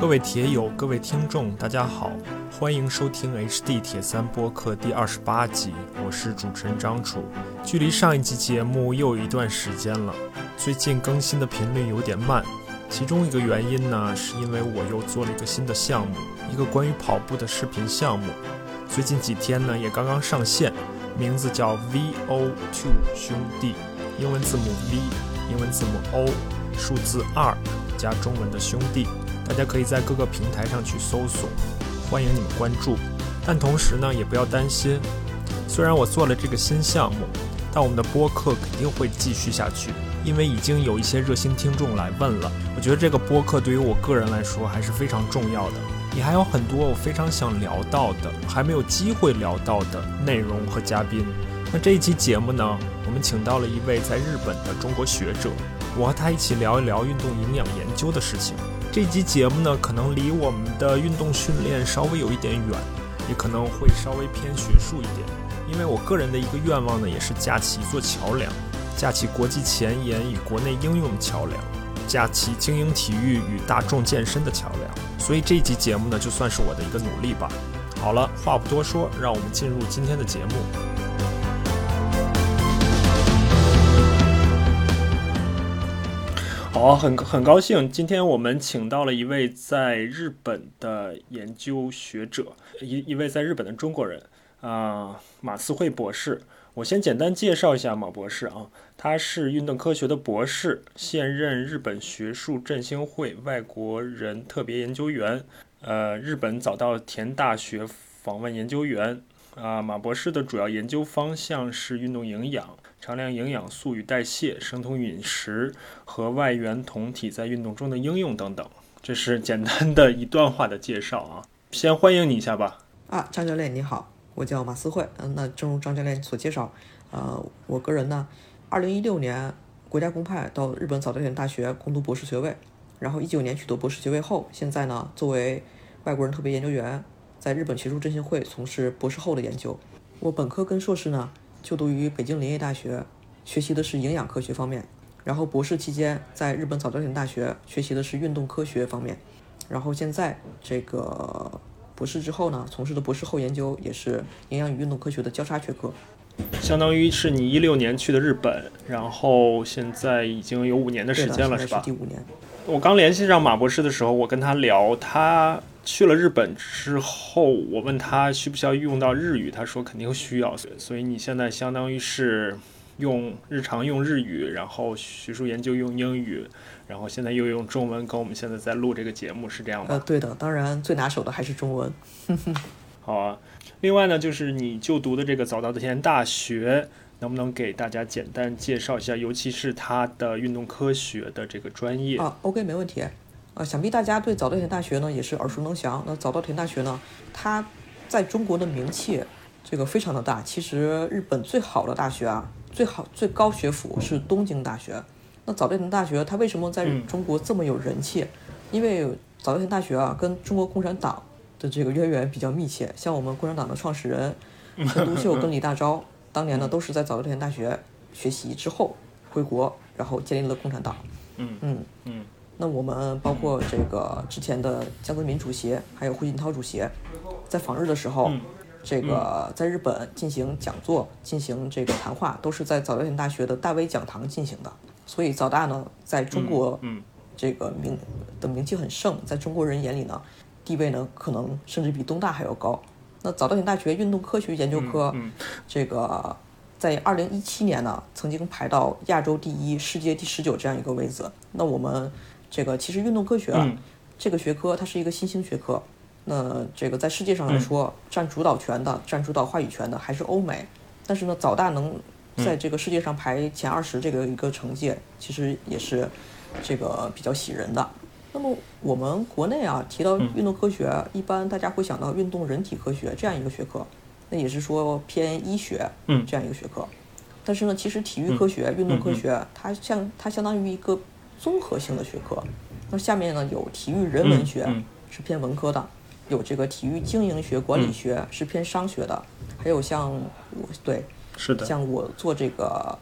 各位铁友、各位听众，大家好，欢迎收听 HD 铁三播客第二十八集，我是主持人张楚。距离上一集节目又有一段时间了，最近更新的频率有点慢，其中一个原因呢，是因为我又做了一个新的项目，一个关于跑步的视频项目，最近几天呢也刚刚上线，名字叫 VO Two 兄弟，英文字母 V，英文字母 O，数字二加中文的兄弟。大家可以在各个平台上去搜索，欢迎你们关注。但同时呢，也不要担心，虽然我做了这个新项目，但我们的播客肯定会继续下去，因为已经有一些热心听众来问了。我觉得这个播客对于我个人来说还是非常重要的，也还有很多我非常想聊到的，还没有机会聊到的内容和嘉宾。那这一期节目呢，我们请到了一位在日本的中国学者，我和他一起聊一聊运动营养研究的事情。这集节目呢，可能离我们的运动训练稍微有一点远，也可能会稍微偏学术一点。因为我个人的一个愿望呢，也是架起一座桥梁，架起国际前沿与国内应用的桥梁，架起精英体育与大众健身的桥梁。所以这一集节目呢，就算是我的一个努力吧。好了，话不多说，让我们进入今天的节目。好，很很高兴，今天我们请到了一位在日本的研究学者，一一位在日本的中国人啊，马思慧博士。我先简单介绍一下马博士啊，他是运动科学的博士，现任日本学术振兴会外国人特别研究员，呃，日本早稻田大学访问研究员。啊，马博士的主要研究方向是运动营养。常量营养素与代谢、生酮饮食和外源酮体在运动中的应用等等，这是简单的一段话的介绍啊。先欢迎你一下吧。啊，张教练你好，我叫马思慧。嗯，那正如张教练所介绍，呃，我个人呢，二零一六年国家公派到日本早稻田大学攻读博士学位，然后一九年取得博士学位后，现在呢作为外国人特别研究员，在日本学术振兴会从事博士后的研究。我本科跟硕士呢。就读于北京林业大学，学习的是营养科学方面。然后博士期间在日本早稻田大学学习的是运动科学方面。然后现在这个博士之后呢，从事的博士后研究也是营养与运动科学的交叉学科。相当于是你一六年去的日本，然后现在已经有五年的时间了，是吧？第五年。我刚联系上马博士的时候，我跟他聊，他。去了日本之后，我问他需不需要用到日语，他说肯定需要。所以你现在相当于是用日常用日语，然后学术研究用英语，然后现在又用中文跟我们现在在录这个节目，是这样吗？呃，对的，当然最拿手的还是中文。好啊，另外呢，就是你就读的这个早稻田大学，能不能给大家简单介绍一下，尤其是它的运动科学的这个专业？啊，OK，没问题。呃，想必大家对早稻田大学呢也是耳熟能详。那早稻田大学呢，它在中国的名气这个非常的大。其实日本最好的大学啊，最好最高学府是东京大学。那早稻田大学它为什么在中国这么有人气？因为早稻田大学啊，跟中国共产党的这个渊源比较密切。像我们共产党的创始人 陈独秀跟李大钊，当年呢都是在早稻田大学学习之后回国，然后建立了共产党。嗯嗯嗯。那我们包括这个之前的江泽民主席，还有胡锦涛主席，在访日的时候，这个在日本进行讲座、进行这个谈话，都是在早稻田大学的大威讲堂进行的。所以早大呢，在中国这个名的名气很盛，在中国人眼里呢，地位呢可能甚至比东大还要高。那早稻田大学运动科学研究科，这个在二零一七年呢，曾经排到亚洲第一、世界第十九这样一个位置。那我们。这个其实运动科学啊，这个学科它是一个新兴学科。那这个在世界上来说，占主导权的、占主导话语权的还是欧美。但是呢，早大能在这个世界上排前二十这个一个成绩，其实也是这个比较喜人的。那么我们国内啊，提到运动科学，一般大家会想到运动人体科学这样一个学科，那也是说偏医学这样一个学科。但是呢，其实体育科学、运动科学，它像它相当于一个。综合性的学科，那下面呢有体育人文学是偏文科的，有这个体育经营学、管理学是偏商学的，还有像我对，是的，像我做这个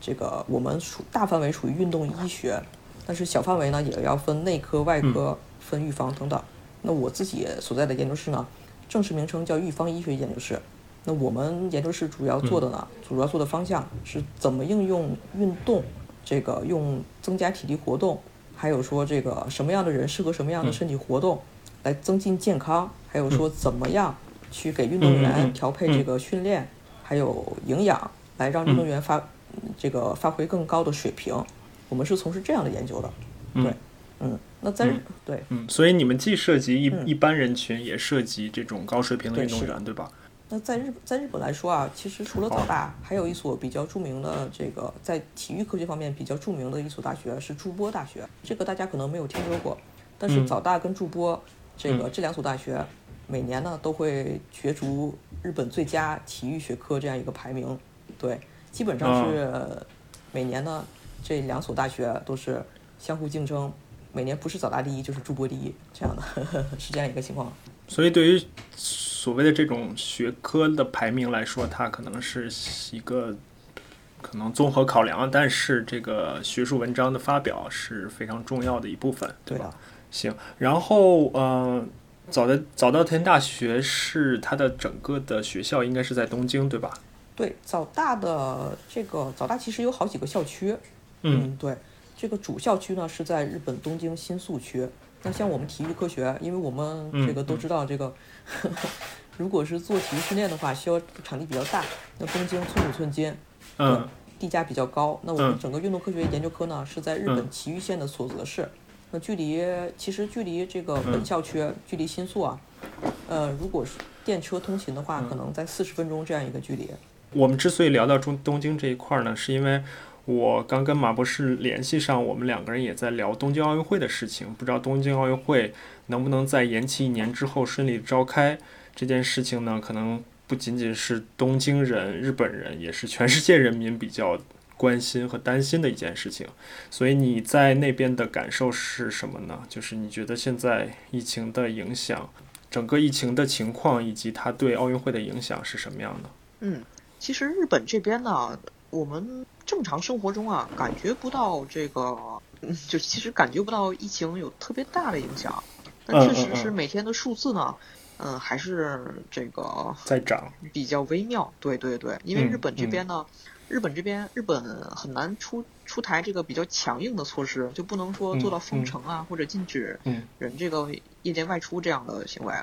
这个我们属大范围属于运动医学，但是小范围呢也要分内科、外科、分预防等等。那我自己所在的研究室呢，正式名称叫预防医学研究室。那我们研究室主要做的呢，主要做的方向是怎么应用运动，这个用增加体力活动，还有说这个什么样的人适合什么样的身体活动，来增进健康，还有说怎么样去给运动员调配这个训练，还有营养，来让运动员发这个发挥更高的水平。我们是从事这样的研究的，对，嗯，那在对，嗯，所以你们既涉及一一般人群，也涉及这种高水平的运动员，对吧？那在日在日本来说啊，其实除了早大，还有一所比较著名的这个在体育科学方面比较著名的一所大学是筑波大学。这个大家可能没有听说过，但是早大跟筑波这个这两所大学每年呢都会角逐日本最佳体育学科这样一个排名。对，基本上是每年呢这两所大学都是相互竞争，每年不是早大第一就是筑波第一这样的，是这样一个情况。所以对于。所谓的这种学科的排名来说，它可能是一个可能综合考量，但是这个学术文章的发表是非常重要的一部分，对吧？行，然后呃，早的早稻田大学是它的整个的学校应该是在东京，对吧？对，早大的这个早大其实有好几个校区，嗯，对，这个主校区呢是在日本东京新宿区。那像我们体育科学，因为我们这个都知道，这个 如果是做体育训练的话，需要场地比较大。那东京寸土寸金，嗯，地价比较高。那我们整个运动科学研究科呢，是在日本埼玉县的所泽市。那距离其实距离这个本校区，距离新宿啊，呃，如果是电车通勤的话，可能在四十分钟这样一个距离。我们之所以聊到中东京这一块呢，是因为。我刚跟马博士联系上，我们两个人也在聊东京奥运会的事情。不知道东京奥运会能不能在延期一年之后顺利召开这件事情呢？可能不仅仅是东京人、日本人，也是全世界人民比较关心和担心的一件事情。所以你在那边的感受是什么呢？就是你觉得现在疫情的影响，整个疫情的情况以及它对奥运会的影响是什么样的？嗯，其实日本这边呢，我们。正常生活中啊，感觉不到这个，就其实感觉不到疫情有特别大的影响。但确实是每天的数字呢，嗯，还是这个在涨，比较微妙。对对对，因为日本这边呢，日本这边日本很难出出台这个比较强硬的措施，就不能说做到封城啊，或者禁止人这个夜间外出这样的行为。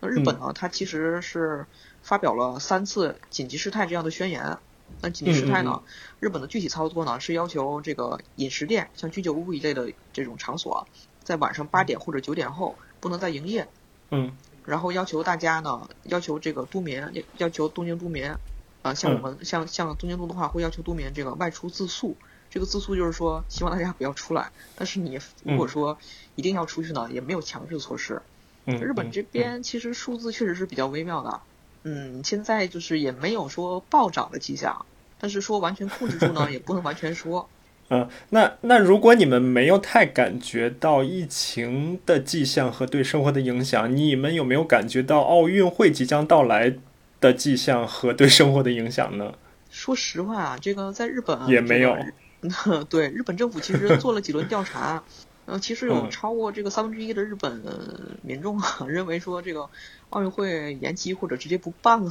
那日本呢，它其实是发表了三次紧急事态这样的宣言。那紧急事态呢？日本的具体操作呢是要求这个饮食店，像居酒屋一类的这种场所，在晚上八点或者九点后不能再营业。嗯。然后要求大家呢，要求这个都民，要求东京都民，啊，像我们像像东京都的话，会要求都民这个外出自诉。这个自诉就是说，希望大家不要出来。但是你如果说一定要出去呢，也没有强制措施。嗯。日本这边其实数字确实是比较微妙的。嗯，现在就是也没有说暴涨的迹象，但是说完全控制住呢，也不能完全说。嗯，那那如果你们没有太感觉到疫情的迹象和对生活的影响，你们有没有感觉到奥运会即将到来的迹象和对生活的影响呢？说实话啊，这个在日本也没有。对，日本政府其实做了几轮调查，嗯，其实有超过这个三分之一的日本民众啊，认为说这个。奥运会延期或者直接不办了，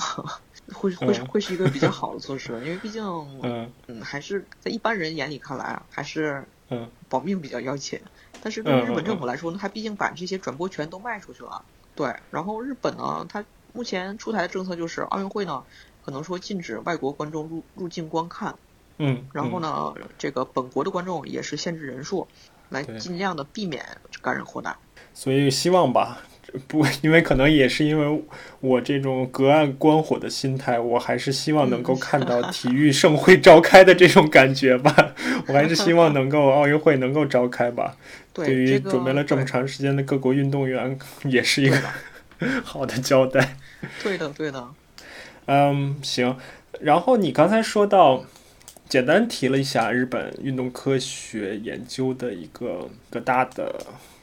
会会会是一个比较好的措施，因为毕竟，嗯嗯，还是在一般人眼里看来啊，还是嗯保命比较要紧。但是对于日本政府来说呢，他毕竟把这些转播权都卖出去了，对。然后日本呢，他目前出台的政策就是奥运会呢，可能说禁止外国观众入入境观看，嗯。然后呢，这个本国的观众也是限制人数，来尽量的避免感染扩大。所以希望吧。不，因为可能也是因为我这种隔岸观火的心态，我还是希望能够看到体育盛会召开的这种感觉吧。我还是希望能够奥运会能够召开吧。对于准备了这么长时间的各国运动员，也是一个好的交代。对的，对的。嗯，行。然后你刚才说到，简单提了一下日本运动科学研究的一个个大的。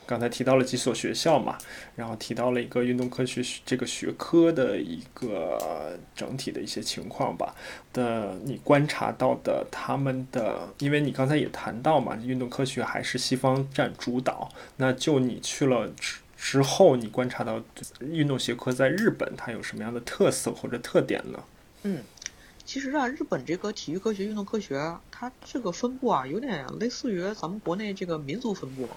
刚才提到了几所学校嘛，然后提到了一个运动科学这个学科的一个整体的一些情况吧。的你观察到的他们的，因为你刚才也谈到嘛，运动科学还是西方占主导。那就你去了之之后，你观察到运动学科在日本它有什么样的特色或者特点呢？嗯。其实啊，日本这个体育科学、运动科学，它这个分布啊，有点类似于咱们国内这个民族分布，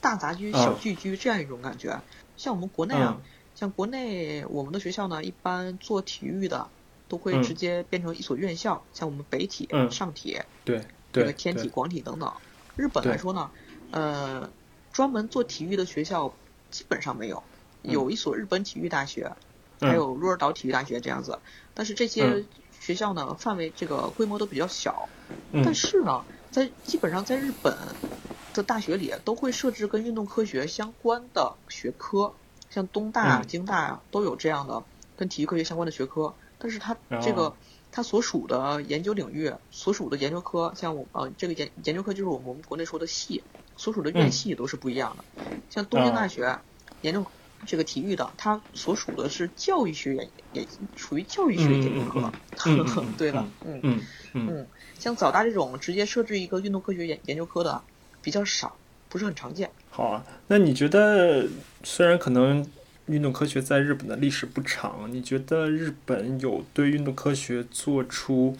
大杂居、小聚居这样一种感觉。像我们国内啊，像国内我们的学校呢，一般做体育的都会直接变成一所院校，像我们北体、上体，对，这个天体、广体等等。日本来说呢，呃，专门做体育的学校基本上没有，有一所日本体育大学，还有鹿儿岛体育大学这样子，但是这些。学校呢，范围这个规模都比较小，但是呢，在基本上在日本的大学里都会设置跟运动科学相关的学科，像东大、京大都有这样的跟体育科学相关的学科。但是它这个它所属的研究领域、所属的研究科，像我呃这个研研究科就是我们国内说的系，所属的院系都是不一样的。像东京大学研究。这个体育的，它所属的是教育学研，也属于教育学研究科。对了，嗯嗯嗯，像早大这种直接设置一个运动科学研研究科的比较少，不是很常见。好啊，那你觉得，虽然可能运动科学在日本的历史不长，你觉得日本有对运动科学做出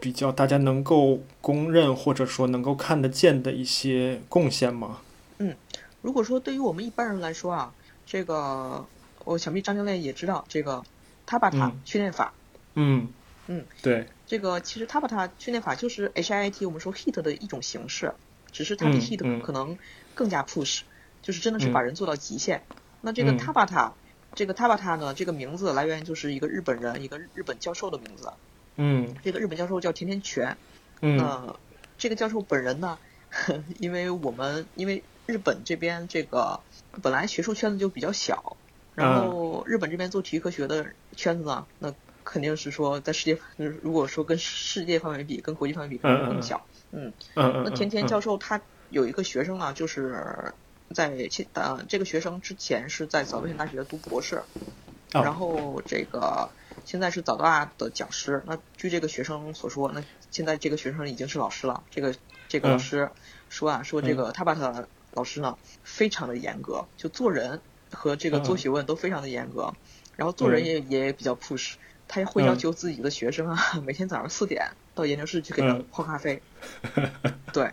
比较大家能够公认或者说能够看得见的一些贡献吗？嗯，如果说对于我们一般人来说啊。这个我想必张教练也知道这个塔巴塔训练法。嗯嗯，对，这个其实塔巴塔训练法就是 HIIT 我们说 HIT 的一种形式，只是它比 HIT 可能更加 push，就是真的是把人做到极限。那这个塔巴塔，这个塔巴塔呢，这个名字来源就是一个日本人，一个日本教授的名字。嗯，这个日本教授叫田田泉。嗯，这个教授本人呢，因为我们因为日本这边这个。本来学术圈子就比较小，然后日本这边做体育科学的圈子呢，那肯定是说在世界，如果说跟世界范围比，跟国际范围比，可能更小。嗯，那田田教授他有一个学生呢，就是在前呃这个学生之前是在早稻田大学读博士，然后这个现在是早大的讲师。那据这个学生所说，那现在这个学生已经是老师了。这个这个老师说啊，说这个他把他。老师呢，非常的严格，就做人和这个做学问都非常的严格，然后做人也也比较 push，他也会要求自己的学生啊，每天早上四点到研究室去给他泡咖啡。对，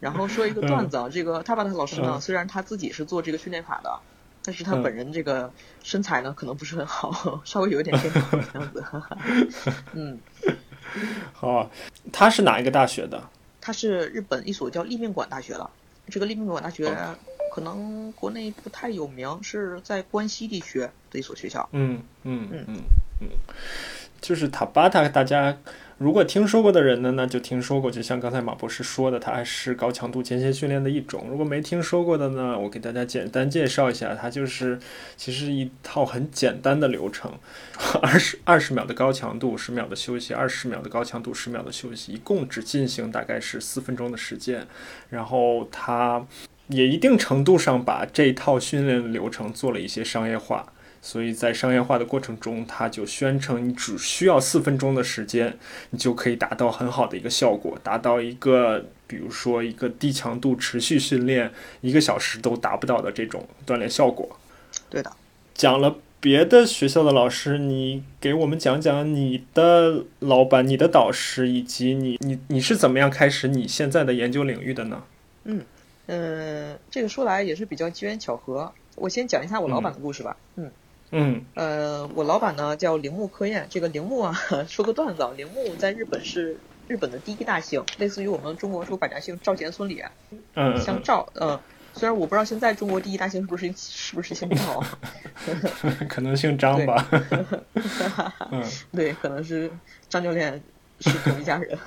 然后说一个段子啊，这个他把他老师呢，虽然他自己是做这个训练法的，但是他本人这个身材呢，可能不是很好，稍微有一点偏胖这样子。嗯，好，他是哪一个大学的？他是日本一所叫立命馆大学的。这个利宾馆大学可能国内不太有名，是在关西地区的一所学校。嗯嗯嗯嗯嗯，就是塔巴塔，大家。如果听说过的人呢，那就听说过。就像刚才马博士说的，它还是高强度间歇训练的一种。如果没听说过的呢，我给大家简单介绍一下，它就是其实一套很简单的流程：二十二十秒的高强度，十秒的休息；二十秒的高强度，十秒的休息，一共只进行大概是四分钟的时间。然后它也一定程度上把这套训练流程做了一些商业化。所以在商业化的过程中，他就宣称你只需要四分钟的时间，你就可以达到很好的一个效果，达到一个比如说一个低强度持续训练一个小时都达不到的这种锻炼效果。对的，讲了别的学校的老师，你给我们讲讲你的老板、你的导师以及你你你是怎么样开始你现在的研究领域的呢？嗯嗯，这个说来也是比较机缘巧合。我先讲一下我老板的故事吧。嗯。嗯，呃，我老板呢叫铃木科彦，这个铃木啊，说个段子啊，铃木在日本是日本的第一大姓，类似于我们中国说百家姓赵钱孙李，嗯，像赵，呃，虽然我不知道现在中国第一大姓是不是是不是姓赵，可能姓张吧，嗯，对，可能是张教练是同一家人。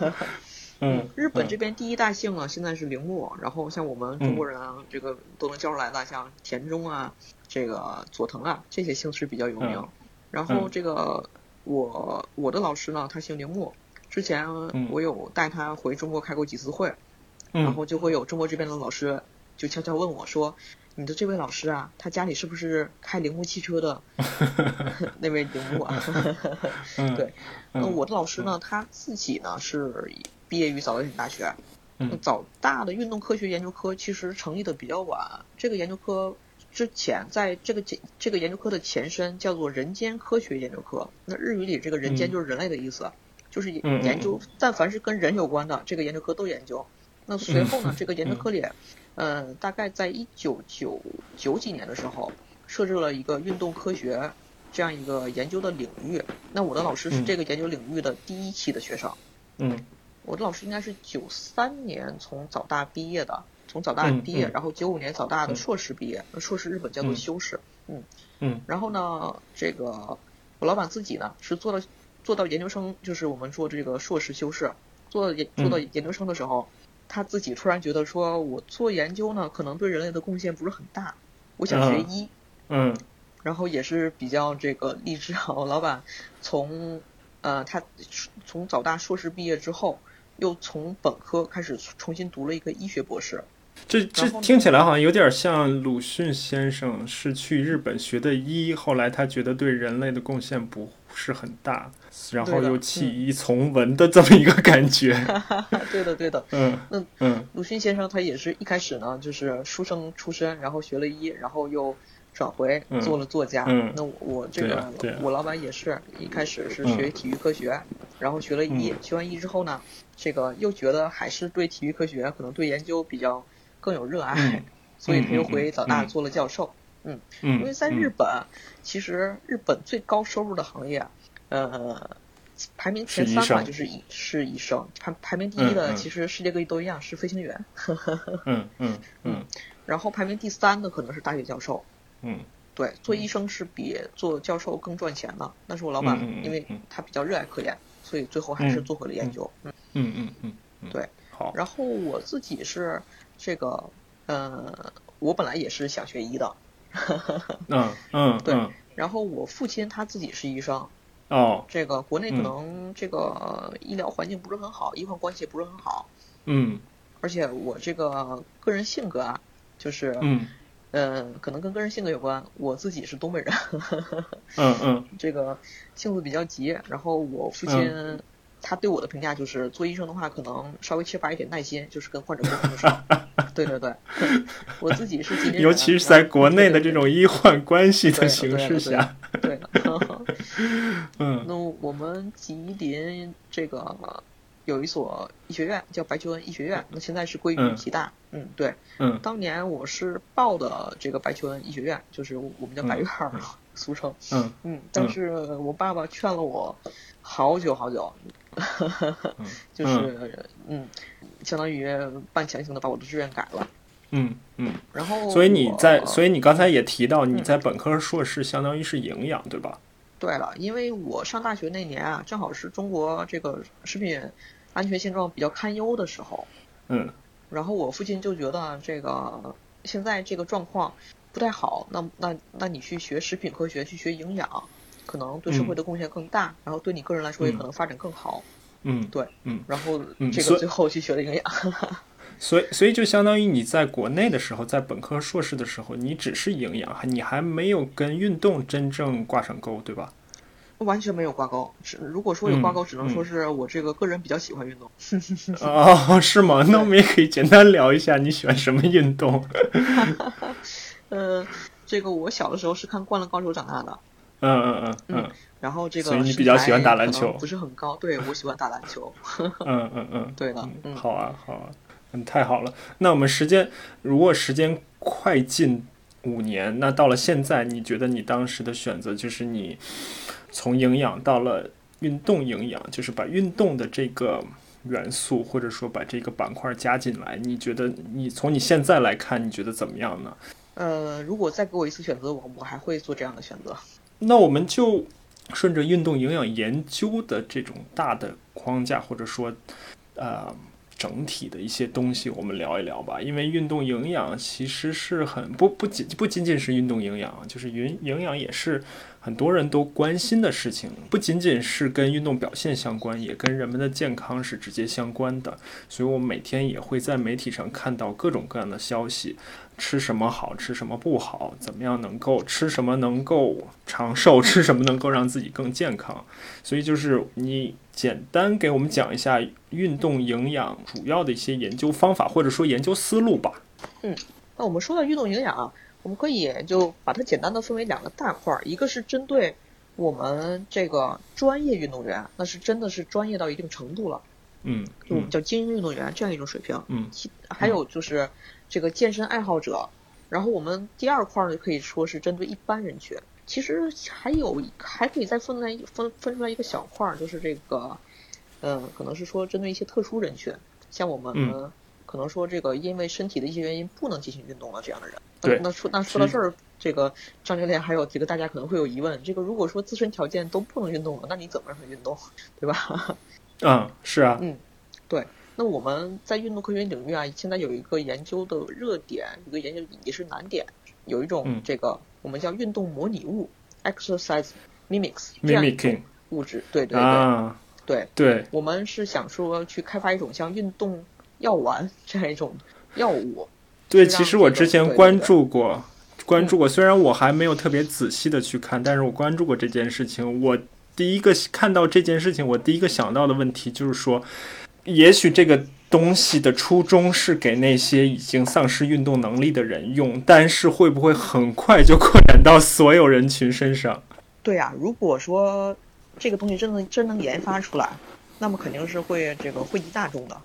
嗯，日本这边第一大姓呢，现在是铃木，然后像我们中国人啊，这个都能叫出来的，像田中啊，这个佐藤啊，这些姓氏比较有名。然后这个我我的老师呢，他姓铃木，之前我有带他回中国开过几次会，然后就会有中国这边的老师就悄悄问我说：“你的这位老师啊，他家里是不是开铃木汽车的 那位铃木啊？” 对，那我的老师呢，他自己呢是毕业于早稻田大学。早大的运动科学研究科其实成立的比较晚，这个研究科之前在这个这个研究科的前身叫做人间科学研究科。那日语里这个人间就是人类的意思，就是研究但凡是跟人有关的这个研究科都研究。那随后呢，这个研究科里，呃，大概在一九九九几年的时候，设置了一个运动科学这样一个研究的领域。那我的老师是这个研究领域的第一期的学生。嗯，我的老师应该是九三年从早大毕业的，从早大毕业，然后九五年早大的硕士毕业。那硕士日本叫做修士。嗯嗯。然后呢，这个我老板自己呢是做到做到研究生，就是我们说这个硕士修士，做研做到研究生的时候。他自己突然觉得说，我做研究呢，可能对人类的贡献不是很大，我想学医，嗯，然后也是比较这个励志啊。我老板从呃，他从早大硕士毕业之后，又从本科开始重新读了一个医学博士。这这听起来好像有点像鲁迅先生是去日本学的医，后来他觉得对人类的贡献不是很大。然后又弃医从文的这么一个感觉，对的对的，嗯，那嗯，鲁迅先生他也是一开始呢，就是书生出身，然后学了医，然后又转回做了作家。那我这个我老板也是一开始是学体育科学，然后学了医，学完医之后呢，这个又觉得还是对体育科学可能对研究比较更有热爱，所以他又回早大做了教授。嗯，因为在日本，其实日本最高收入的行业。呃，排名前三嘛，就是医是医生。排排名第一的，其实世界各地都一样，是飞行员。嗯嗯嗯。然后排名第三的可能是大学教授。嗯。对，做医生是比做教授更赚钱的。但是我老板，因为他比较热爱科研，所以最后还是做回了研究。嗯嗯嗯嗯。对。好。然后我自己是这个，呃，我本来也是想学医的。嗯嗯。对。然后我父亲他自己是医生。哦，这个国内可能这个医疗环境不是很好，医患关系不是很好。嗯，而且我这个个人性格啊，就是嗯，呃，可能跟个人性格有关。我自己是东北人，嗯嗯，这个性子比较急。然后我父亲他对我的评价就是，做医生的话可能稍微缺乏一点耐心，就是跟患者沟通的时候。对对对，我自己是吉林，尤其是在国内的这种医患关系的形势下。对的。嗯，那我们吉林这个有一所医学院叫白求恩医学院，那现在是归于吉大。嗯，对。嗯，当年我是报的这个白求恩医学院，就是我们叫白院儿，俗称。嗯嗯，但是我爸爸劝了我好久好久，就是嗯，相当于半强行的把我的志愿改了。嗯嗯，然后所以你在，所以你刚才也提到你在本科硕士相当于是营养，对吧？对了，因为我上大学那年啊，正好是中国这个食品安全现状比较堪忧的时候。嗯。然后我父亲就觉得这个现在这个状况不太好，那那那你去学食品科学，去学营养，可能对社会的贡献更大，然后对你个人来说也可能发展更好。嗯，对，嗯。然后这个最后去学了营养。所以，所以就相当于你在国内的时候，在本科、硕士的时候，你只是营养，你还没有跟运动真正挂上钩，对吧？完全没有挂钩。只如果说有挂钩，只能说是我这个个人比较喜欢运动。哦，是吗？那我们也可以简单聊一下你喜欢什么运动。呃，这个我小的时候是看《灌篮高手》长大的。嗯嗯嗯嗯。然后这个，所以你比较喜欢打篮球？不是很高，对我喜欢打篮球。嗯嗯嗯，对的。嗯，好啊，好啊。嗯，太好了。那我们时间，如果时间快进五年，那到了现在，你觉得你当时的选择就是你从营养到了运动营养，就是把运动的这个元素或者说把这个板块加进来，你觉得你从你现在来看，你觉得怎么样呢？呃，如果再给我一次选择，我我还会做这样的选择。那我们就顺着运动营养研究的这种大的框架，或者说，呃。整体的一些东西，我们聊一聊吧。因为运动营养其实是很不不仅不仅仅是运动营养，就是营营养也是很多人都关心的事情，不仅仅是跟运动表现相关，也跟人们的健康是直接相关的。所以我每天也会在媒体上看到各种各样的消息：吃什么好吃什么不好，怎么样能够吃什么能够长寿，吃什么能够让自己更健康。所以就是你简单给我们讲一下运动营养主要的一些研究方法，或者说研究思路吧。嗯，那我们说到运动营养。我们可以就把它简单的分为两个大块儿，一个是针对我们这个专业运动员，那是真的是专业到一定程度了，嗯，就我们叫精英运动员这样一种水平，嗯，还有就是这个健身爱好者，然后我们第二块呢可以说是针对一般人群，其实还有还可以再分来分分出来一个小块儿，就是这个，嗯，可能是说针对一些特殊人群，像我们。可能说这个因为身体的一些原因不能进行运动了这样的人，对，那说那说到这儿，这个张教练还有几个大家可能会有疑问，这个如果说自身条件都不能运动了，那你怎么让他运动，对吧？嗯，是啊，嗯，对。那我们在运动科学领域啊，现在有一个研究的热点，一个研究也是难点，有一种这个我们叫运动模拟物 （exercise mimics） 这样一种物质，对对对，对对，我们是想说去开发一种像运动。药丸这样一种药物，对，其实我之前关注过，关注过。虽然我还没有特别仔细的去看，但是我关注过这件事情。我第一个看到这件事情，我第一个想到的问题就是说，也许这个东西的初衷是给那些已经丧失运动能力的人用，但是会不会很快就扩展到所有人群身上？对呀，如果说这个东西真能真能研发出来，那么肯定是会这个惠及大众的。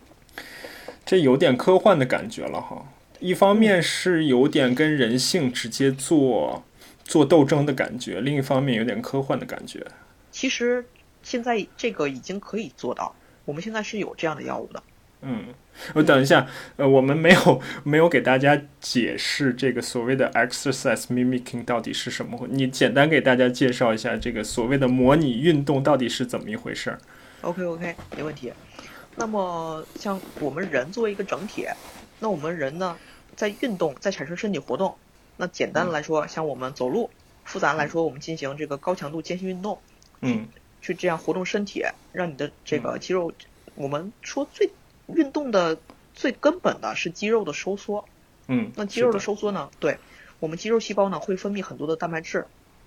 这有点科幻的感觉了哈，一方面是有点跟人性直接做做斗争的感觉，另一方面有点科幻的感觉。其实现在这个已经可以做到，我们现在是有这样的药物的。嗯，我等一下，呃，我们没有没有给大家解释这个所谓的 exercise mimicking 到底是什么，你简单给大家介绍一下这个所谓的模拟运动到底是怎么一回事儿。OK OK，没问题。那么，像我们人作为一个整体，那我们人呢，在运动，在产生身体活动。那简单的来说，像我们走路；复杂来说，我们进行这个高强度间歇运动。嗯。去这样活动身体，让你的这个肌肉，我们说最运动的最根本的是肌肉的收缩。嗯。那肌肉的收缩呢？对，我们肌肉细胞呢会分泌很多的蛋白质，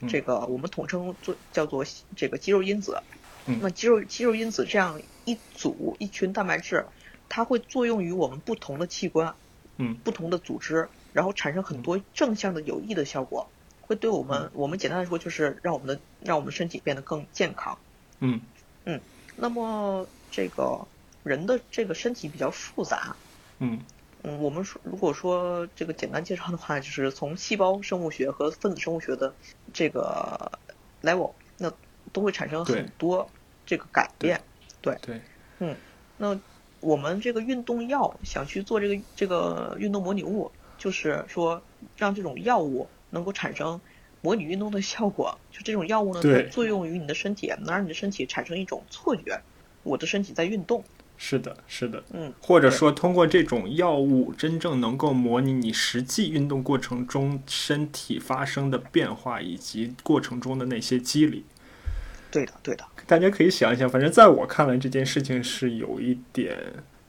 这个我们统称做叫做这个肌肉因子。那肌肉肌肉因子这样一组一群蛋白质，它会作用于我们不同的器官，嗯，不同的组织，然后产生很多正向的有益的效果，会对我们我们简单来说就是让我们的让我们身体变得更健康。嗯。嗯，那么这个人的这个身体比较复杂。嗯。嗯，我们说如果说这个简单介绍的话，就是从细胞生物学和分子生物学的这个 level，那都会产生很多。这个改变，对。对，嗯，那我们这个运动药想去做这个这个运动模拟物，就是说让这种药物能够产生模拟运动的效果。就这种药物呢，它作用于你的身体，能让你的身体产生一种错觉，我的身体在运动。是的，是的，嗯，或者说通过这种药物，真正能够模拟你实际运动过程中身体发生的变化以及过程中的那些机理。对的，对的。大家可以想一想，反正在我看来，这件事情是有一点。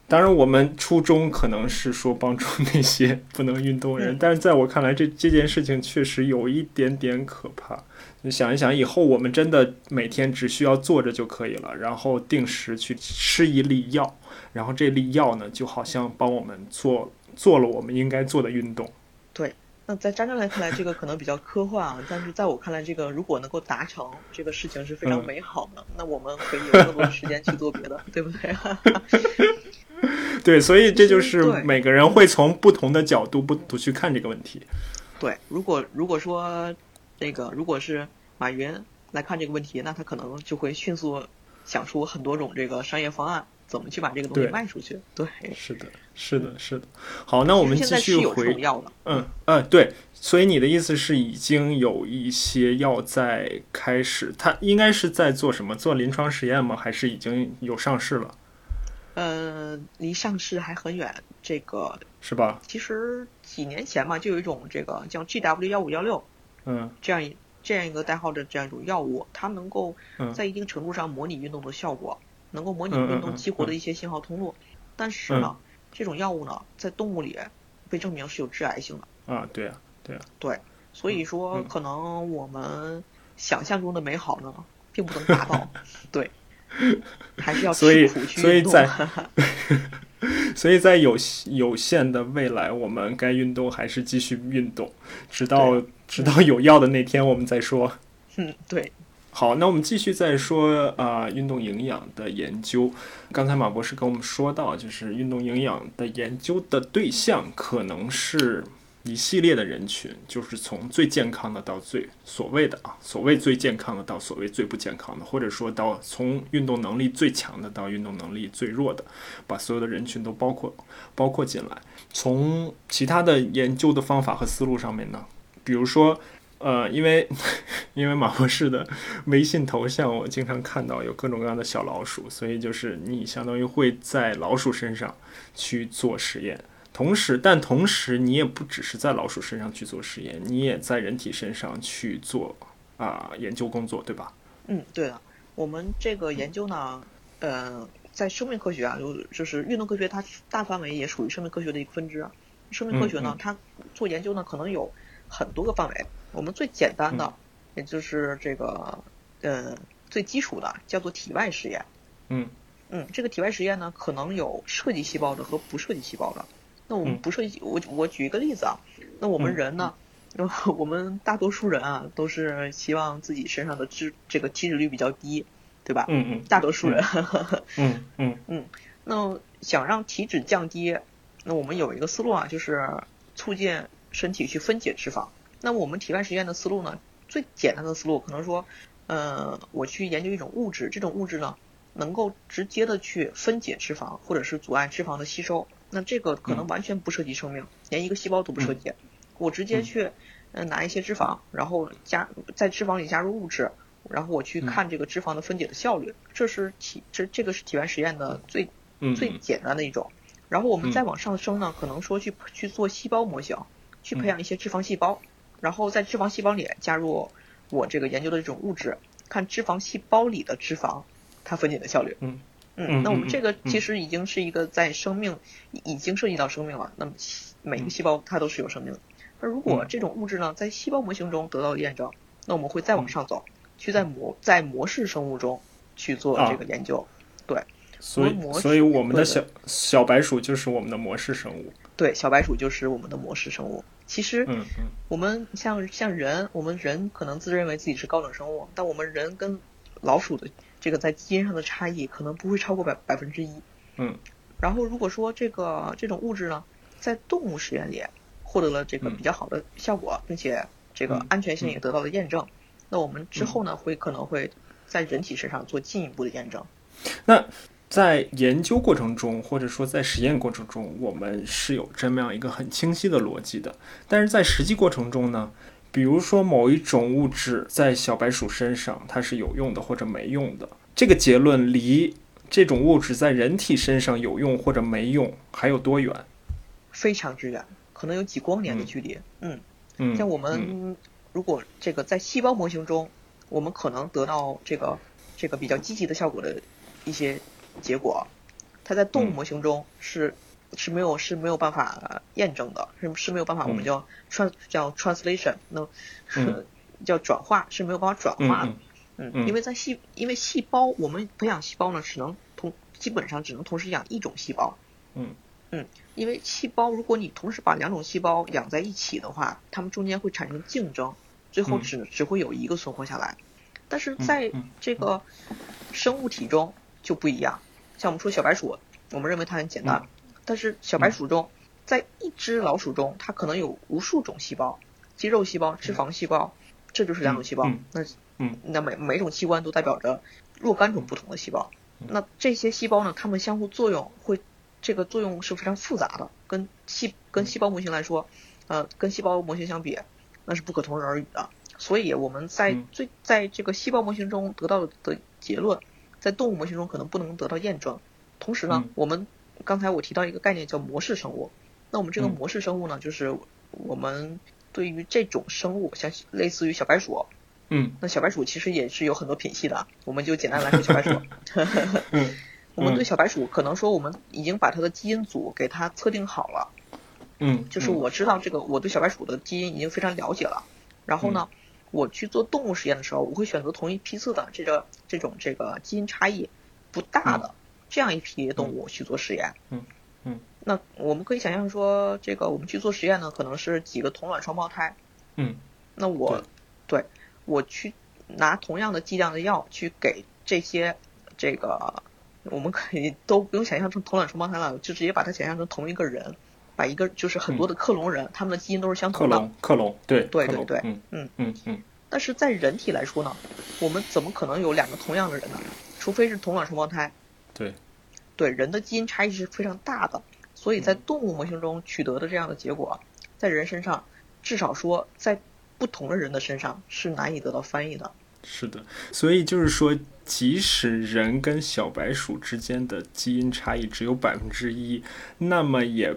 当然，我们初衷可能是说帮助那些 不能运动人，但是在我看来，这这件事情确实有一点点可怕。你想一想，以后我们真的每天只需要坐着就可以了，然后定时去吃一粒药，然后这粒药呢，就好像帮我们做做了我们应该做的运动。对。那在张教练看来，这个可能比较科幻啊，但是在我看来，这个如果能够达成，这个事情是非常美好的。那我们可以有更多的时间去做别的，对不对？对，所以这就是每个人会从不同的角度不不去看这个问题。对，如果如果说那个如果是马云来看这个问题，那他可能就会迅速想出很多种这个商业方案。怎么去把这个东西卖出去？对，是的，是的，是的。好，那我们继续回。嗯嗯，对。所以你的意思是，已经有一些药在开始，它应该是在做什么？做临床实验吗？还是已经有上市了？呃，离上市还很远。这个是吧？其实几年前嘛，就有一种这个叫 GW 幺五幺六，嗯，这样一。这样一个代号的这样一种药物，它能够在一定程度上模拟运动的效果，能够模拟运动激活的一些信号通路。但是呢，这种药物呢，在动物里被证明是有致癌性的。啊，对啊，对啊。对，所以说可能我们想象中的美好呢，并不能达到。对，还是要吃苦去运动。所以在有有限的未来，我们该运动还是继续运动，直到直到有药的那天，我们再说。嗯，对。好，那我们继续再说啊，运动营养的研究。刚才马博士跟我们说到，就是运动营养的研究的对象可能是。一系列的人群，就是从最健康的到最所谓的啊，所谓最健康的到所谓最不健康的，或者说到从运动能力最强的到运动能力最弱的，把所有的人群都包括包括进来。从其他的研究的方法和思路上面呢，比如说，呃，因为因为马博士的微信头像，我经常看到有各种各样的小老鼠，所以就是你相当于会在老鼠身上去做实验。同时，但同时，你也不只是在老鼠身上去做实验，你也在人体身上去做啊研究工作，对吧？嗯，对的。我们这个研究呢，呃，在生命科学啊，就就是运动科学，它大范围也属于生命科学的一个分支。生命科学呢，它做研究呢，可能有很多个范围。我们最简单的，也就是这个呃最基础的，叫做体外实验。嗯嗯，这个体外实验呢，可能有涉及细胞的和不涉及细胞的。那我们不涉及我我举一个例子啊，那我们人呢，我们大多数人啊都是希望自己身上的脂这个体脂率比较低，对吧？嗯嗯。大多数人。嗯 嗯嗯。那想让体脂降低，那我们有一个思路啊，就是促进身体去分解脂肪。那我们体外实验的思路呢，最简单的思路可能说，呃，我去研究一种物质，这种物质呢，能够直接的去分解脂肪，或者是阻碍脂肪的吸收。那这个可能完全不涉及生命，连一个细胞都不涉及。我直接去，嗯，拿一些脂肪，然后加在脂肪里加入物质，然后我去看这个脂肪的分解的效率。这是体这这个是体外实验的最最简单的一种。然后我们再往上升呢，可能说去去做细胞模型，去培养一些脂肪细胞，然后在脂肪细胞里加入我这个研究的这种物质，看脂肪细胞里的脂肪它分解的效率。嗯。嗯，那我们这个其实已经是一个在生命已经涉及到生命了。那么每一个细胞它都是有生命的。那如果这种物质呢在细胞模型中得到了验证，那我们会再往上走，去在模在模式生物中去做这个研究。对，所以所以我们的小小白鼠就是我们的模式生物。对，小白鼠就是我们的模式生物。其实，我们像像人，我们人可能自认为自己是高等生物，但我们人跟老鼠的。这个在基因上的差异可能不会超过百百分之一。嗯。然后如果说这个这种物质呢，在动物实验里获得了这个比较好的效果，并且这个安全性也得到了验证，那我们之后呢会可能会在人体身上做进一步的验证。那在研究过程中，或者说在实验过程中，我们是有这么样一个很清晰的逻辑的。但是在实际过程中呢？比如说某一种物质在小白鼠身上它是有用的或者没用的，这个结论离这种物质在人体身上有用或者没用还有多远？非常之远，可能有几光年的距离。嗯嗯，像我们如果这个在细胞模型中，我们可能得到这个这个比较积极的效果的一些结果，它在动物模型中是。是没有是没有办法验证的，是是没有办法，我们叫 trans 叫 translation，那 叫转化是没有办法转化的，嗯，因为在细因为细胞我们培养细胞呢，只能同基本上只能同时养一种细胞，嗯。嗯，因为细胞如果你同时把两种细胞养在一起的话，它们中间会产生竞争，最后只只会有一个存活下来，但是在这个生物体中就不一样，像我们说小白鼠，我们认为它很简单。但是小白鼠中，在一只老鼠中，它可能有无数种细胞，肌肉细胞、脂肪细胞，这就是两种细胞。那那每每种器官都代表着若干种不同的细胞。那这些细胞呢，它们相互作用会，这个作用是非常复杂的。跟细跟细胞模型来说，呃，跟细胞模型相比，那是不可同日而语的。所以我们在最在这个细胞模型中得到的结论，在动物模型中可能不能得到验证。同时呢，我们刚才我提到一个概念叫模式生物，那我们这个模式生物呢，就是我们对于这种生物，像类似于小白鼠，嗯，那小白鼠其实也是有很多品系的，我们就简单来说小白鼠。嗯，我们对小白鼠可能说我们已经把它的基因组给它测定好了。嗯，就是我知道这个，我对小白鼠的基因已经非常了解了。然后呢，我去做动物实验的时候，我会选择同一批次的这个这种这个基因差异不大的这样一批动物去做实验。嗯嗯。那我们可以想象说，这个我们去做实验呢，可能是几个同卵双胞胎。嗯。那我，对，我去拿同样的剂量的药去给这些这个，我们可以都不用想象成同卵双胞胎了，就直接把它想象成同一个人。把一个就是很多的克隆人，他们的基因都是相同的。克隆，克隆，对，对对对，嗯嗯嗯嗯。但是在人体来说呢，我们怎么可能有两个同样的人呢？除非是同卵双胞胎。对。对，人的基因差异是非常大的，所以在动物模型中取得的这样的结果，在人身上，至少说在不同的人的身上是难以得到翻译的。是的，所以就是说，即使人跟小白鼠之间的基因差异只有百分之一，那么也。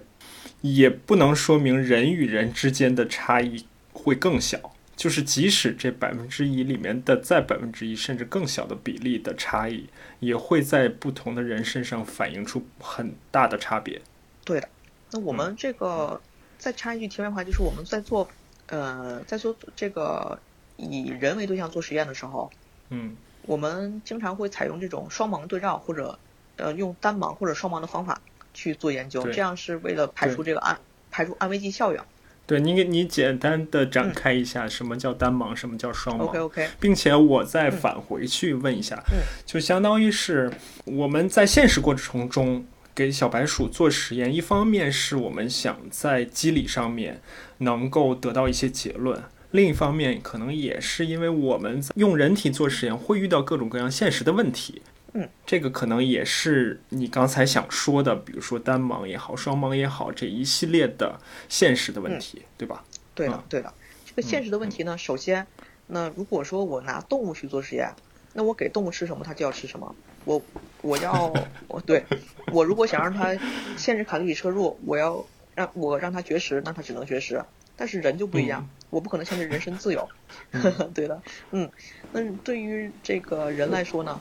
也不能说明人与人之间的差异会更小，就是即使这百分之一里面的再百分之一甚至更小的比例的差异，也会在不同的人身上反映出很大的差别。对的，那我们这个再插一句题外话，就是我们在做呃在做这个以人为对象做实验的时候，嗯，我们经常会采用这种双盲对照或者呃用单盲或者双盲的方法。去做研究，这样是为了排除这个安排除安慰剂效应。对你给你简单的展开一下，什么叫单盲，什么叫双盲？OK OK，并且我再返回去问一下，就相当于是我们在现实过程中给小白鼠做实验，一方面是我们想在机理上面能够得到一些结论，另一方面可能也是因为我们用人体做实验会遇到各种各样现实的问题。嗯，这个可能也是你刚才想说的，比如说单盲也好，双盲也好，这一系列的现实的问题，对吧？对的，对的。这个现实的问题呢，首先，那如果说我拿动物去做实验，那我给动物吃什么，它就要吃什么。我我要我 对我如果想让它限制卡路里摄入，我要让我让它绝食，那它只能绝食。但是人就不一样，我不可能限制人身自由。对的，嗯，那对于这个人来说呢？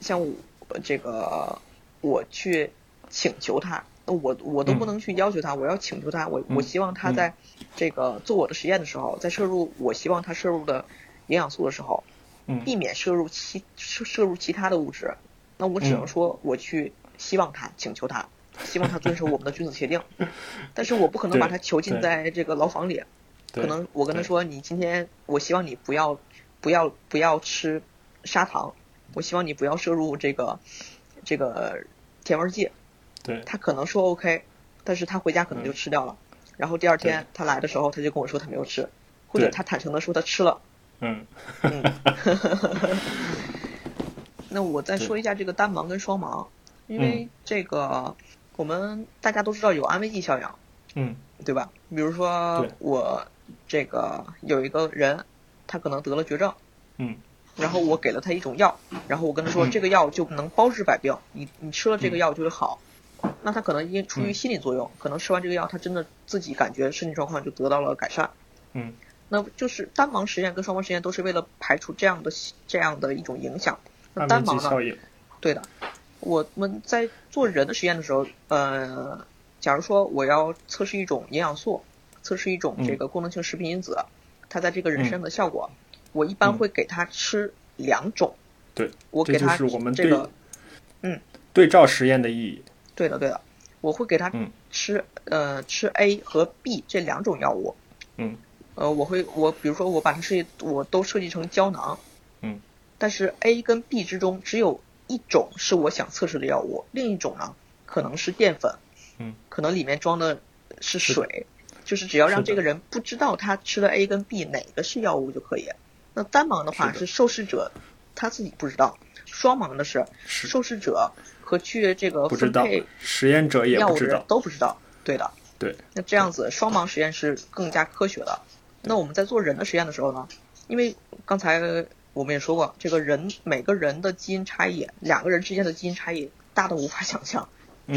像我这个，我去请求他，那我我都不能去要求他，我要请求他，我我希望他在这个做我的实验的时候，在摄入我希望他摄入的营养素的时候，避免摄入其摄摄入其他的物质，那我只能说我去希望他，请求他，希望他遵守我们的君子协定，但是我不可能把他囚禁在这个牢房里，可能我跟他说，你今天我希望你不要不要不要吃砂糖。我希望你不要摄入这个这个甜味剂。对。他可能说 OK，但是他回家可能就吃掉了。然后第二天他来的时候，他就跟我说他没有吃，或者他坦诚的说他吃了。嗯。嗯。那我再说一下这个单盲跟双盲，因为这个我们大家都知道有安慰剂效应。嗯。对吧？比如说我这个有一个人，他可能得了绝症。嗯。然后我给了他一种药，然后我跟他说这个药就能包治百病，你你吃了这个药就会好。那他可能因出于心理作用，可能吃完这个药，他真的自己感觉身体状况就得到了改善。嗯，那就是单盲实验跟双盲实验都是为了排除这样的这样的一种影响。那单盲呢？对的，我们在做人的实验的时候，呃，假如说我要测试一种营养素，测试一种这个功能性食品因子，它在这个人身上的效果。我一般会给他吃两种，对，我给他这个，嗯，对照实验的意义。对的，对的，我会给他吃呃吃 A 和 B 这两种药物，嗯，呃，我会我比如说我把它设计我都设计成胶囊，嗯，但是 A 跟 B 之中只有一种是我想测试的药物，另一种呢可能是淀粉，嗯，可能里面装的是水，就是只要让这个人不知道他吃的 A 跟 B 哪个是药物就可以。那单盲的话是受试者他自己不知道，双盲的是受试者和去这个分配实验者也不知道都不知道，对的。对。那这样子双盲实验是更加科学的。那我们在做人的实验的时候呢，因为刚才我们也说过，这个人每个人的基因差异，两个人之间的基因差异大的无法想象，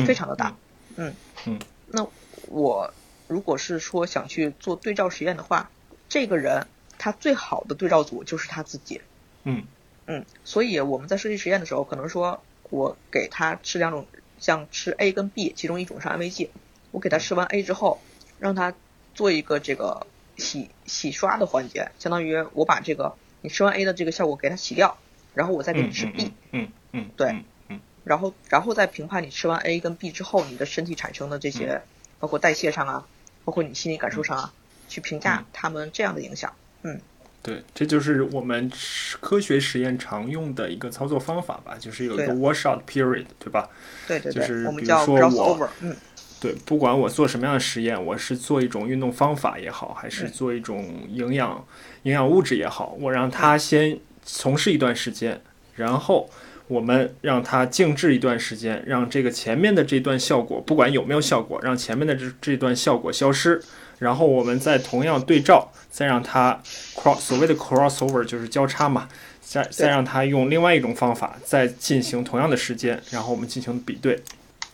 非常的大。嗯嗯。那我如果是说想去做对照实验的话，这个人。他最好的对照组就是他自己。嗯嗯，所以我们在设计实验的时候，可能说我给他吃两种，像吃 A 跟 B，其中一种是安慰剂。我给他吃完 A 之后，让他做一个这个洗洗刷的环节，相当于我把这个你吃完 A 的这个效果给他洗掉，然后我再给你吃 B。嗯嗯，对，嗯，然后然后再评判你吃完 A 跟 B 之后，你的身体产生的这些，包括代谢上啊，包括你心理感受上啊，去评价他们这样的影响。嗯，对，这就是我们科学实验常用的一个操作方法吧，就是有一个 washout period，对吧？对对对，就是我们叫 crossover。嗯。对，不管我做什么样的实验，我是做一种运动方法也好，还是做一种营养营养物质也好，我让它先从事一段时间，然后我们让它静置一段时间，让这个前面的这段效果不管有没有效果，让前面的这这段效果消失，然后我们再同样对照，再让它 cross 所谓的 crossover 就是交叉嘛，再再让它用另外一种方法再进行同样的时间，然后我们进行比对。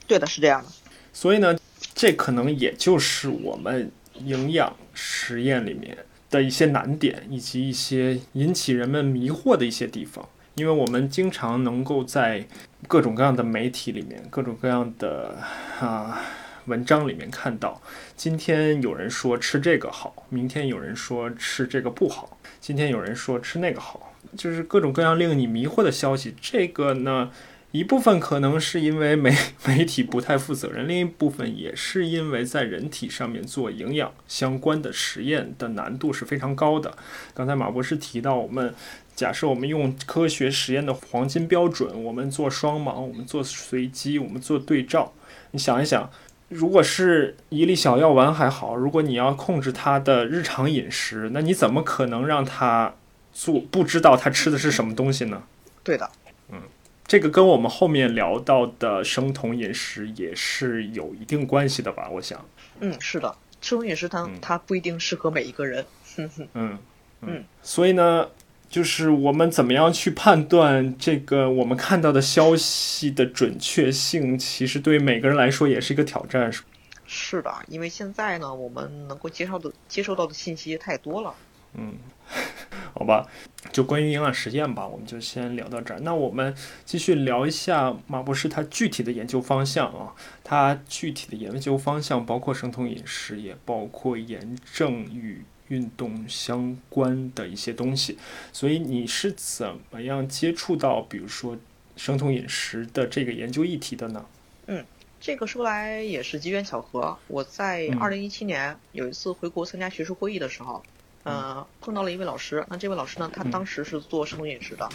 对的，是这样的。所以呢，这可能也就是我们营养实验里面的一些难点，以及一些引起人们迷惑的一些地方。因为我们经常能够在各种各样的媒体里面、各种各样的啊文章里面看到，今天有人说吃这个好，明天有人说吃这个不好，今天有人说吃那个好，就是各种各样令你迷惑的消息。这个呢？一部分可能是因为媒媒体不太负责任，另一部分也是因为在人体上面做营养相关的实验的难度是非常高的。刚才马博士提到，我们假设我们用科学实验的黄金标准，我们做双盲，我们做随机，我们做对照。你想一想，如果是一粒小药丸还好，如果你要控制他的日常饮食，那你怎么可能让他做不知道他吃的是什么东西呢？对的，嗯。这个跟我们后面聊到的生酮饮食也是有一定关系的吧？我想。嗯，是的，生酮饮食它它不一定适合每一个人。嗯嗯。所以呢，就是我们怎么样去判断这个我们看到的消息的准确性，其实对每个人来说也是一个挑战。是的，因为现在呢，我们能够接受的接受到的信息太多了。嗯。好吧，就关于营养实验吧，我们就先聊到这儿。那我们继续聊一下马博士他具体的研究方向啊，他具体的研究方向包括生酮饮食，也包括炎症与运动相关的一些东西。所以你是怎么样接触到，比如说生酮饮食的这个研究议题的呢？嗯，这个说来也是机缘巧合。我在二零一七年有一次回国参加学术会议的时候。呃，碰到了一位老师，那这位老师呢，他当时是做生酮饮食的。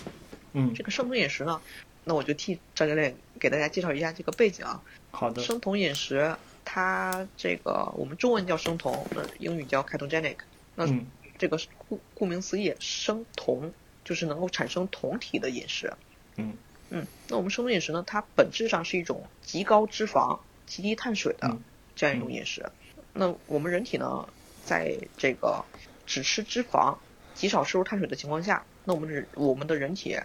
嗯，这个生酮饮食呢，那我就替张教练给大家介绍一下这个背景啊。好的。生酮饮食，它这个我们中文叫生酮，那英语叫 ketogenic。那这个顾顾名思义，生酮就是能够产生酮体的饮食。嗯嗯，那我们生酮饮食呢，它本质上是一种极高脂肪、极低碳水的这样一种饮食。那我们人体呢，在这个只吃脂肪，极少摄入碳水的情况下，那我们人我们的人体，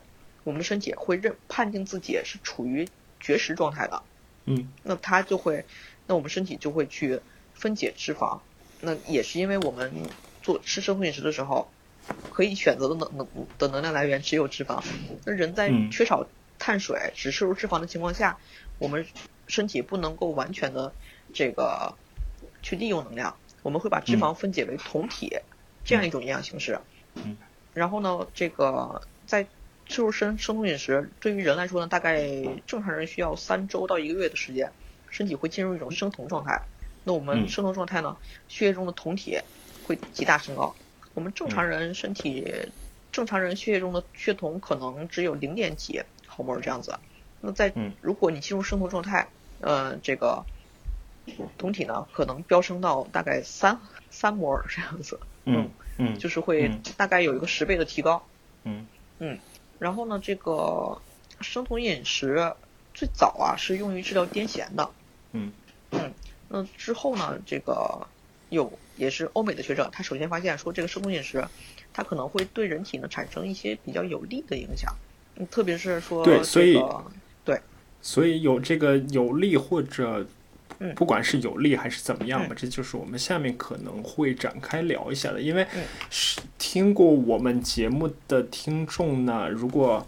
我们的身体会认判定自己是处于绝食状态的，嗯，那它就会，那我们身体就会去分解脂肪，那也是因为我们做吃生酮饮食的时候，可以选择的能能的能量来源只有脂肪，那人在缺少碳水只摄入脂肪的情况下，我们身体不能够完全的这个去利用能量，我们会把脂肪分解为酮体。这样一种营养形式，嗯，然后呢，这个在摄入生生酮饮食，对于人来说呢，大概正常人需要三周到一个月的时间，身体会进入一种生酮状态。那我们生酮状态呢，血液中的酮体会极大升高。我们正常人身体，正常人血液中的血酮可能只有零点几毫摩尔这样子。那在如果你进入生酮状态，呃，这个酮体呢，可能飙升到大概三三摩尔这样子。嗯嗯，就是会大概有一个十倍的提高。嗯嗯，然后呢，这个生酮饮食最早啊是用于治疗癫痫的。嗯嗯，那之后呢，这个有也是欧美的学者，他首先发现说这个生酮饮食，它可能会对人体呢产生一些比较有利的影响。嗯，特别是说对，所以对，所以有这个有利或者不管是有利还是怎么样吧，这就是我们下面可能会展开聊一下的。因为是听过我们节目的听众呢，如果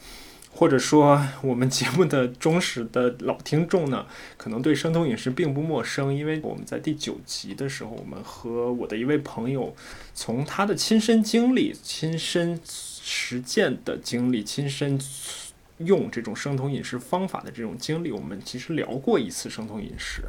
或者说我们节目的忠实的老听众呢，可能对生酮饮食并不陌生，因为我们在第九集的时候，我们和我的一位朋友从他的亲身经历、亲身实践的经历、亲身。用这种生酮饮食方法的这种经历，我们其实聊过一次生酮饮食。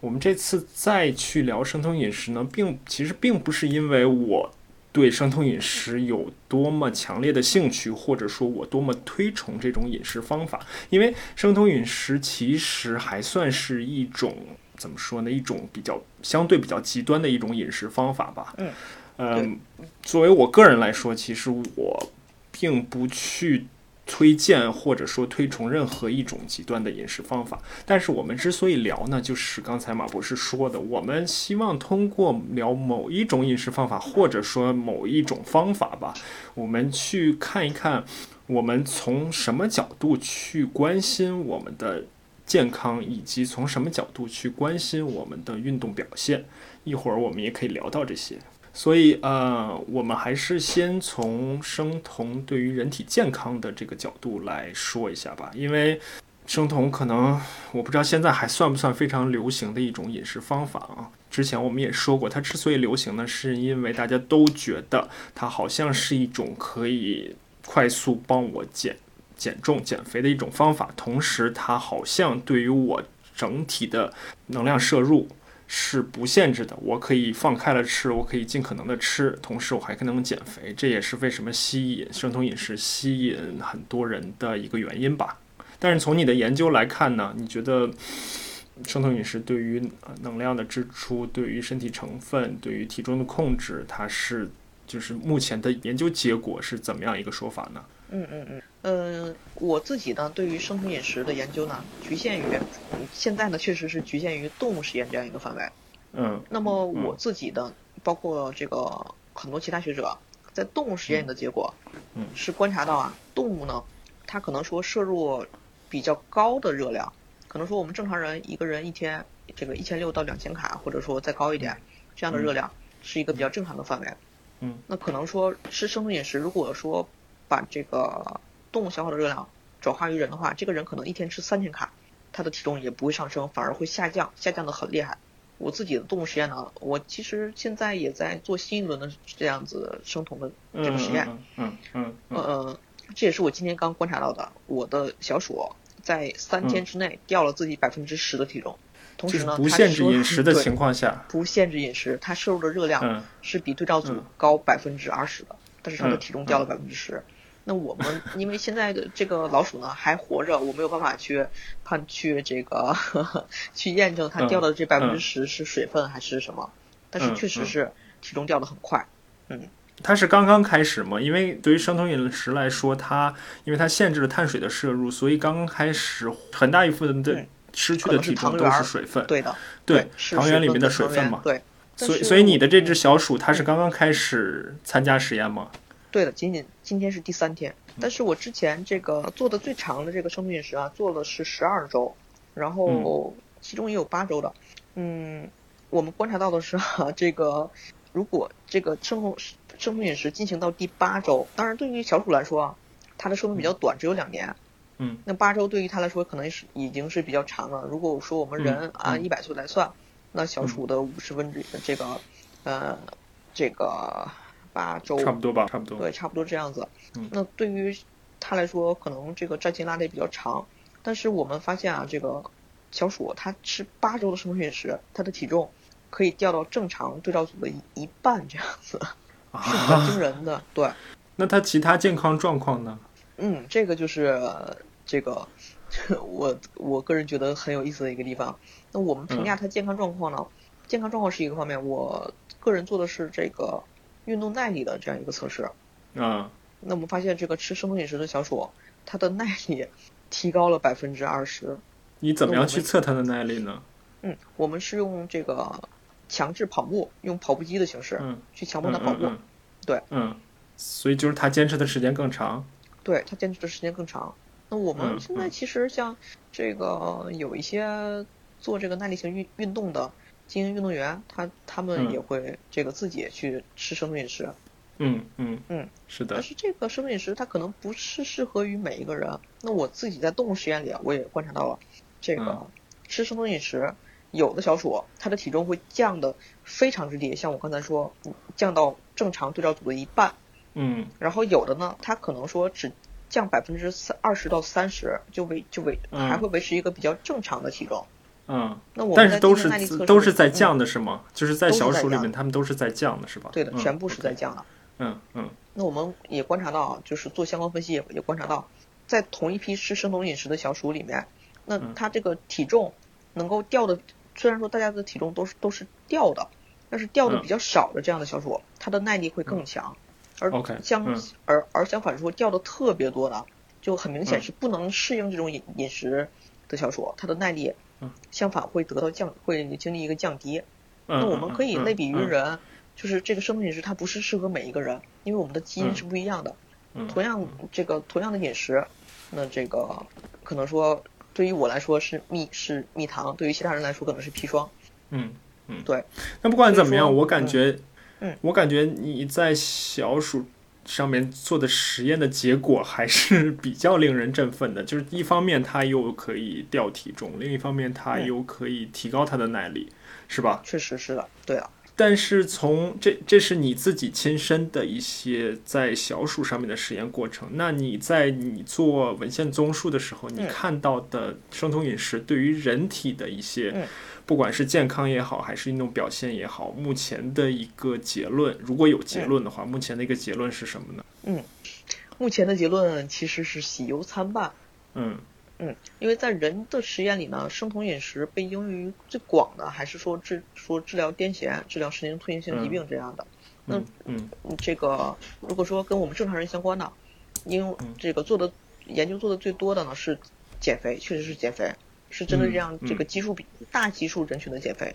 我们这次再去聊生酮饮食呢，并其实并不是因为我对生酮饮食有多么强烈的兴趣，或者说我多么推崇这种饮食方法。因为生酮饮食其实还算是一种怎么说呢？一种比较相对比较极端的一种饮食方法吧。嗯嗯，作为我个人来说，其实我并不去。推荐或者说推崇任何一种极端的饮食方法，但是我们之所以聊呢，就是刚才马博士说的，我们希望通过聊某一种饮食方法，或者说某一种方法吧，我们去看一看，我们从什么角度去关心我们的健康，以及从什么角度去关心我们的运动表现。一会儿我们也可以聊到这些。所以，呃，我们还是先从生酮对于人体健康的这个角度来说一下吧。因为生酮可能我不知道现在还算不算非常流行的一种饮食方法啊。之前我们也说过，它之所以流行呢，是因为大家都觉得它好像是一种可以快速帮我减减重、减肥的一种方法，同时它好像对于我整体的能量摄入。是不限制的，我可以放开了吃，我可以尽可能的吃，同时我还可能减肥，这也是为什么吸引生酮饮食吸引很多人的一个原因吧。但是从你的研究来看呢，你觉得生酮饮食对于能量的支出、对于身体成分、对于体重的控制，它是就是目前的研究结果是怎么样一个说法呢？嗯嗯嗯，呃，我自己呢，对于生酮饮食的研究呢，局限于现在呢，确实是局限于动物实验这样一个范围。嗯，那么我自己的，包括这个很多其他学者，在动物实验的结果，嗯，是观察到啊，动物呢，它可能说摄入比较高的热量，可能说我们正常人一个人一天这个一千六到两千卡，或者说再高一点，这样的热量是一个比较正常的范围。嗯，那可能说吃生酮饮食，如果说把这个动物消耗的热量转化于人的话，这个人可能一天吃三千卡，他的体重也不会上升，反而会下降，下降的很厉害。我自己的动物实验呢，我其实现在也在做新一轮的这样子生酮的这个实验。嗯嗯嗯嗯，这也是我今天刚观察到的，我的小鼠在三天之内掉了自己百分之十的体重，同时呢，不限制饮食的情况下，不限制饮食，它摄入的热量是比对照组高百分之二十的，但是它的体重掉了百分之十。那我们因为现在的这个老鼠呢还活着，我没有办法去判去这个呵呵去验证它掉的这百分之十是水分还是什么，但是确实是体重掉的很快。嗯，它是刚刚开始嘛？因为对于生酮饮食来说，它因为它限制了碳水的摄入，所以刚刚开始很大一部分的失去的体重都是水分。对的，对，糖原里面的水分嘛。对，所以所以你的这只小鼠它是刚刚开始参加实验吗？对的，仅仅今天是第三天，但是我之前这个做的最长的这个生酮饮食啊，做了是十二周，然后其中也有八周的。嗯，我们观察到的是哈，这个如果这个生酮生酮饮食进行到第八周，当然对于小鼠来说啊，它的寿命比较短，只有两年。嗯，那八周对于它来说可能是已经是比较长了。如果说我们人按一百岁来算，那小鼠的五十分之这个呃这个。八周差不多吧，差不多对，差不多这样子。那对于他来说，可能这个战线拉的也比较长。但是我们发现啊，这个小鼠它吃八周的生酮饮食，它的体重可以掉到正常对照组的一一半这样子，是很惊人的。对。那它其他健康状况呢？嗯，这个就是这个我我个人觉得很有意思的一个地方。那我们评价它健康状况呢？健康状况是一个方面，我个人做的是这个。运动耐力的这样一个测试，啊，那我们发现这个吃生酮饮食的小鼠，它的耐力提高了百分之二十。你怎么样去测它的耐力呢？嗯，我们是用这个强制跑步，用跑步机的形式，嗯，去强迫它跑步，对，嗯，所以就是它坚持的时间更长。对，它坚持的时间更长。那我们现在其实像这个有一些做这个耐力型运运动的精英运动员，他他们也会这个自己去吃生酮饮食。嗯嗯嗯，是的。但是这个生酮饮食它可能不是适合于每一个人。那我自己在动物实验里，我也观察到了，这个吃生酮饮食，有的小鼠它的体重会降的非常之低，像我刚才说，降到正常对照组的一半。嗯。然后有的呢，它可能说只降百分之三二十到三十，就维就维还会维持一个比较正常的体重。嗯。那我但是都是都是在降的是吗？就是在小鼠里面，它们都是在降的是吧？对的，全部是在降的。嗯嗯，那我们也观察到，就是做相关分析也也观察到，在同一批吃生酮饮食的小鼠里面，那它这个体重能够掉的，虽然说大家的体重都是都是掉的，但是掉的比较少的这样的小鼠，它的耐力会更强。而相而而相反说掉的特别多的，就很明显是不能适应这种饮饮食的小鼠，它的耐力相反会得到降，会经历一个降低。那我们可以类比于人。就是这个生酮饮食，它不是适合每一个人，因为我们的基因是不一样的。同样，这个同样的饮食，那这个可能说对于我来说是蜜是蜜糖，对于其他人来说可能是砒霜。嗯嗯，对。那不管怎么样，我感觉，嗯，我感觉你在小鼠上面做的实验的结果还是 比较令人振奋的。就是一方面它又可以掉体重，另一方面它又可以提高它的耐力，是吧？确实是的，对啊。但是从这这是你自己亲身的一些在小鼠上面的实验过程。那你在你做文献综述的时候，你看到的生酮饮食对于人体的一些，不管是健康也好，还是运动表现也好，目前的一个结论，如果有结论的话，目前的一个结论是什么呢？嗯，目前的结论其实是喜忧参半。嗯。嗯，因为在人的实验里呢，生酮饮食被应用于最广的，还是说治说治疗癫痫、治疗神经退行性疾病这样的。那嗯，这个如果说跟我们正常人相关的，因为这个做的研究做的最多的呢是减肥，确实是减肥，是针对这样这个基数比大基数人群的减肥，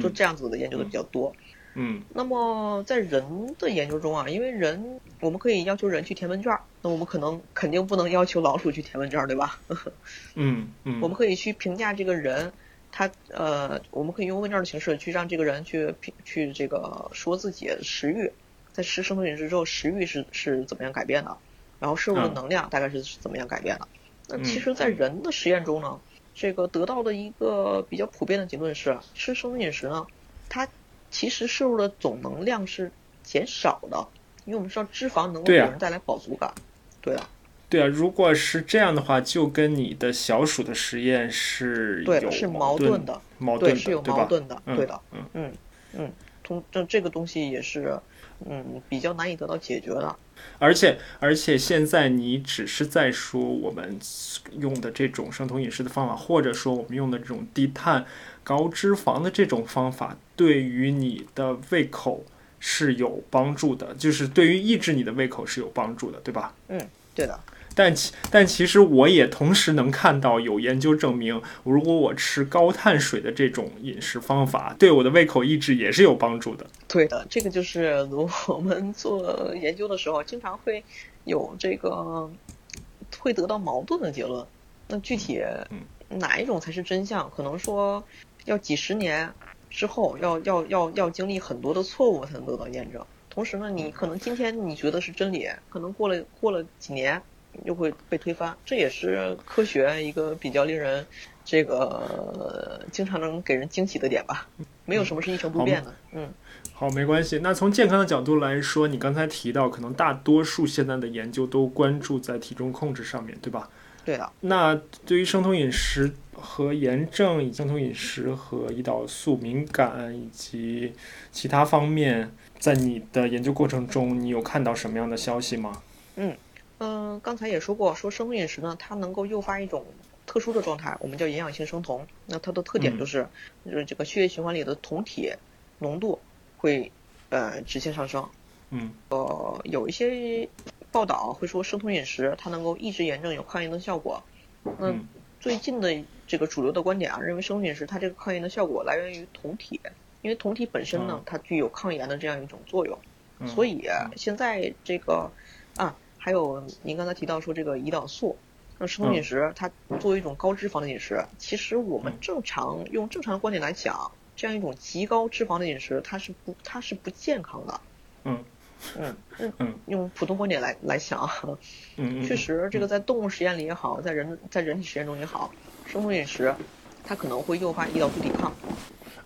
就这样子的研究的比较多。嗯，那么在人的研究中啊，因为人我们可以要求人去填问卷，那我们可能肯定不能要求老鼠去填问卷，对吧？嗯嗯，我们可以去评价这个人，他呃，我们可以用问卷的形式去让这个人去评去这个说自己食欲，在吃生酮饮食之后食欲是是怎么样改变的，然后摄入的能量大概是怎么样改变的。那其实，在人的实验中呢，这个得到的一个比较普遍的结论是，吃生酮饮食呢，它。其实摄入的总能量是减少的，因为我们知道脂肪能够给人带来饱足感。对啊，对啊，如果是这样的话，就跟你的小鼠的实验是对是矛盾的，矛盾是有矛盾的，对的，嗯嗯嗯，从这这个东西也是嗯比较难以得到解决的。而且而且现在你只是在说我们用的这种生酮饮食的方法，或者说我们用的这种低碳。高脂肪的这种方法对于你的胃口是有帮助的，就是对于抑制你的胃口是有帮助的，对吧？嗯，对的。但其但其实我也同时能看到有研究证明，如果我吃高碳水的这种饮食方法，对我的胃口抑制也是有帮助的。对的，这个就是我们做研究的时候经常会有这个会得到矛盾的结论。那具体哪一种才是真相？可能说。要几十年之后，要要要要经历很多的错误才能得到验证。同时呢，你可能今天你觉得是真理，可能过了过了几年又会被推翻。这也是科学一个比较令人这个经常能给人惊喜的点吧。没有什么是一成不变的。嗯，好，没关系。那从健康的角度来说，你刚才提到，可能大多数现在的研究都关注在体重控制上面对吧？对的。那对于生酮饮食。和炎症、以生酮饮食和胰岛素敏感以及其他方面，在你的研究过程中，你有看到什么样的消息吗？嗯嗯，刚才也说过，说生酮饮食呢，它能够诱发一种特殊的状态，我们叫营养性生酮。那它的特点就是，就是这个血液循环里的酮体浓度会呃直线上升。嗯，呃，有一些报道会说生酮饮食它能够抑制炎症，有抗炎的效果。那。最近的这个主流的观点啊，认为生酮饮食它这个抗炎的效果来源于酮体，因为酮体本身呢，它具有抗炎的这样一种作用，所以现在这个啊，还有您刚才提到说这个胰岛素，那生酮饮食它作为一种高脂肪的饮食，其实我们正常用正常的观点来讲，这样一种极高脂肪的饮食，它是不它是不健康的。嗯嗯嗯，用普通观点来来想，嗯确实这个在动物实验里也好，在人在人体实验中也好，生酮饮食它可能会诱发胰岛素抵抗。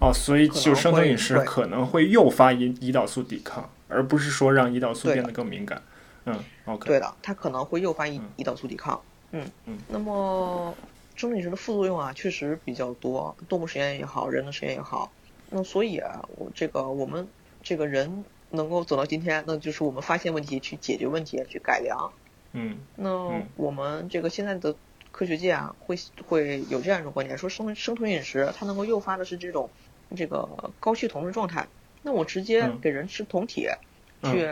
哦，所以就生酮饮食可能会诱发胰胰岛素抵抗，而不是说让胰岛素变得更敏感。嗯，OK。对的，它可能会诱发胰胰岛素抵抗。嗯嗯。那么生酮饮食的副作用啊，确实比较多，动物实验也好，人的实验也好。那所以啊，我这个我们这个人能够走到今天，那就是我们发现问题、去解决问题、去改良。嗯。那我们这个现在的科学界啊，会会有这样一种观点，说生生酮饮食它能够诱发的是这种。这个高血酮的状态，那我直接给人吃酮体，去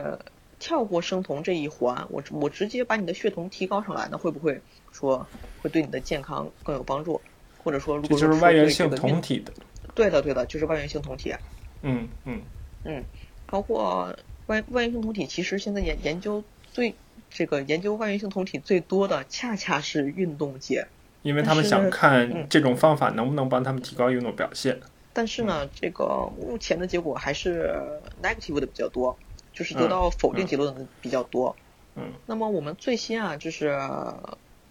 跳过生酮这一环，我我直接把你的血酮提高上来，那会不会说会对你的健康更有帮助？或者说，如果就是外源性酮体的，对的对的，就是外源性酮体。嗯嗯嗯，包括外外源性酮体，其实现在研研究最这个研究外源性酮体最多的，恰恰是运动界，因为他们想看这种方法能不能帮他们提高运动表现。但是呢，这个目前的结果还是 negative 的比较多，就是得到否定结论的比较多。嗯。那么我们最新啊，就是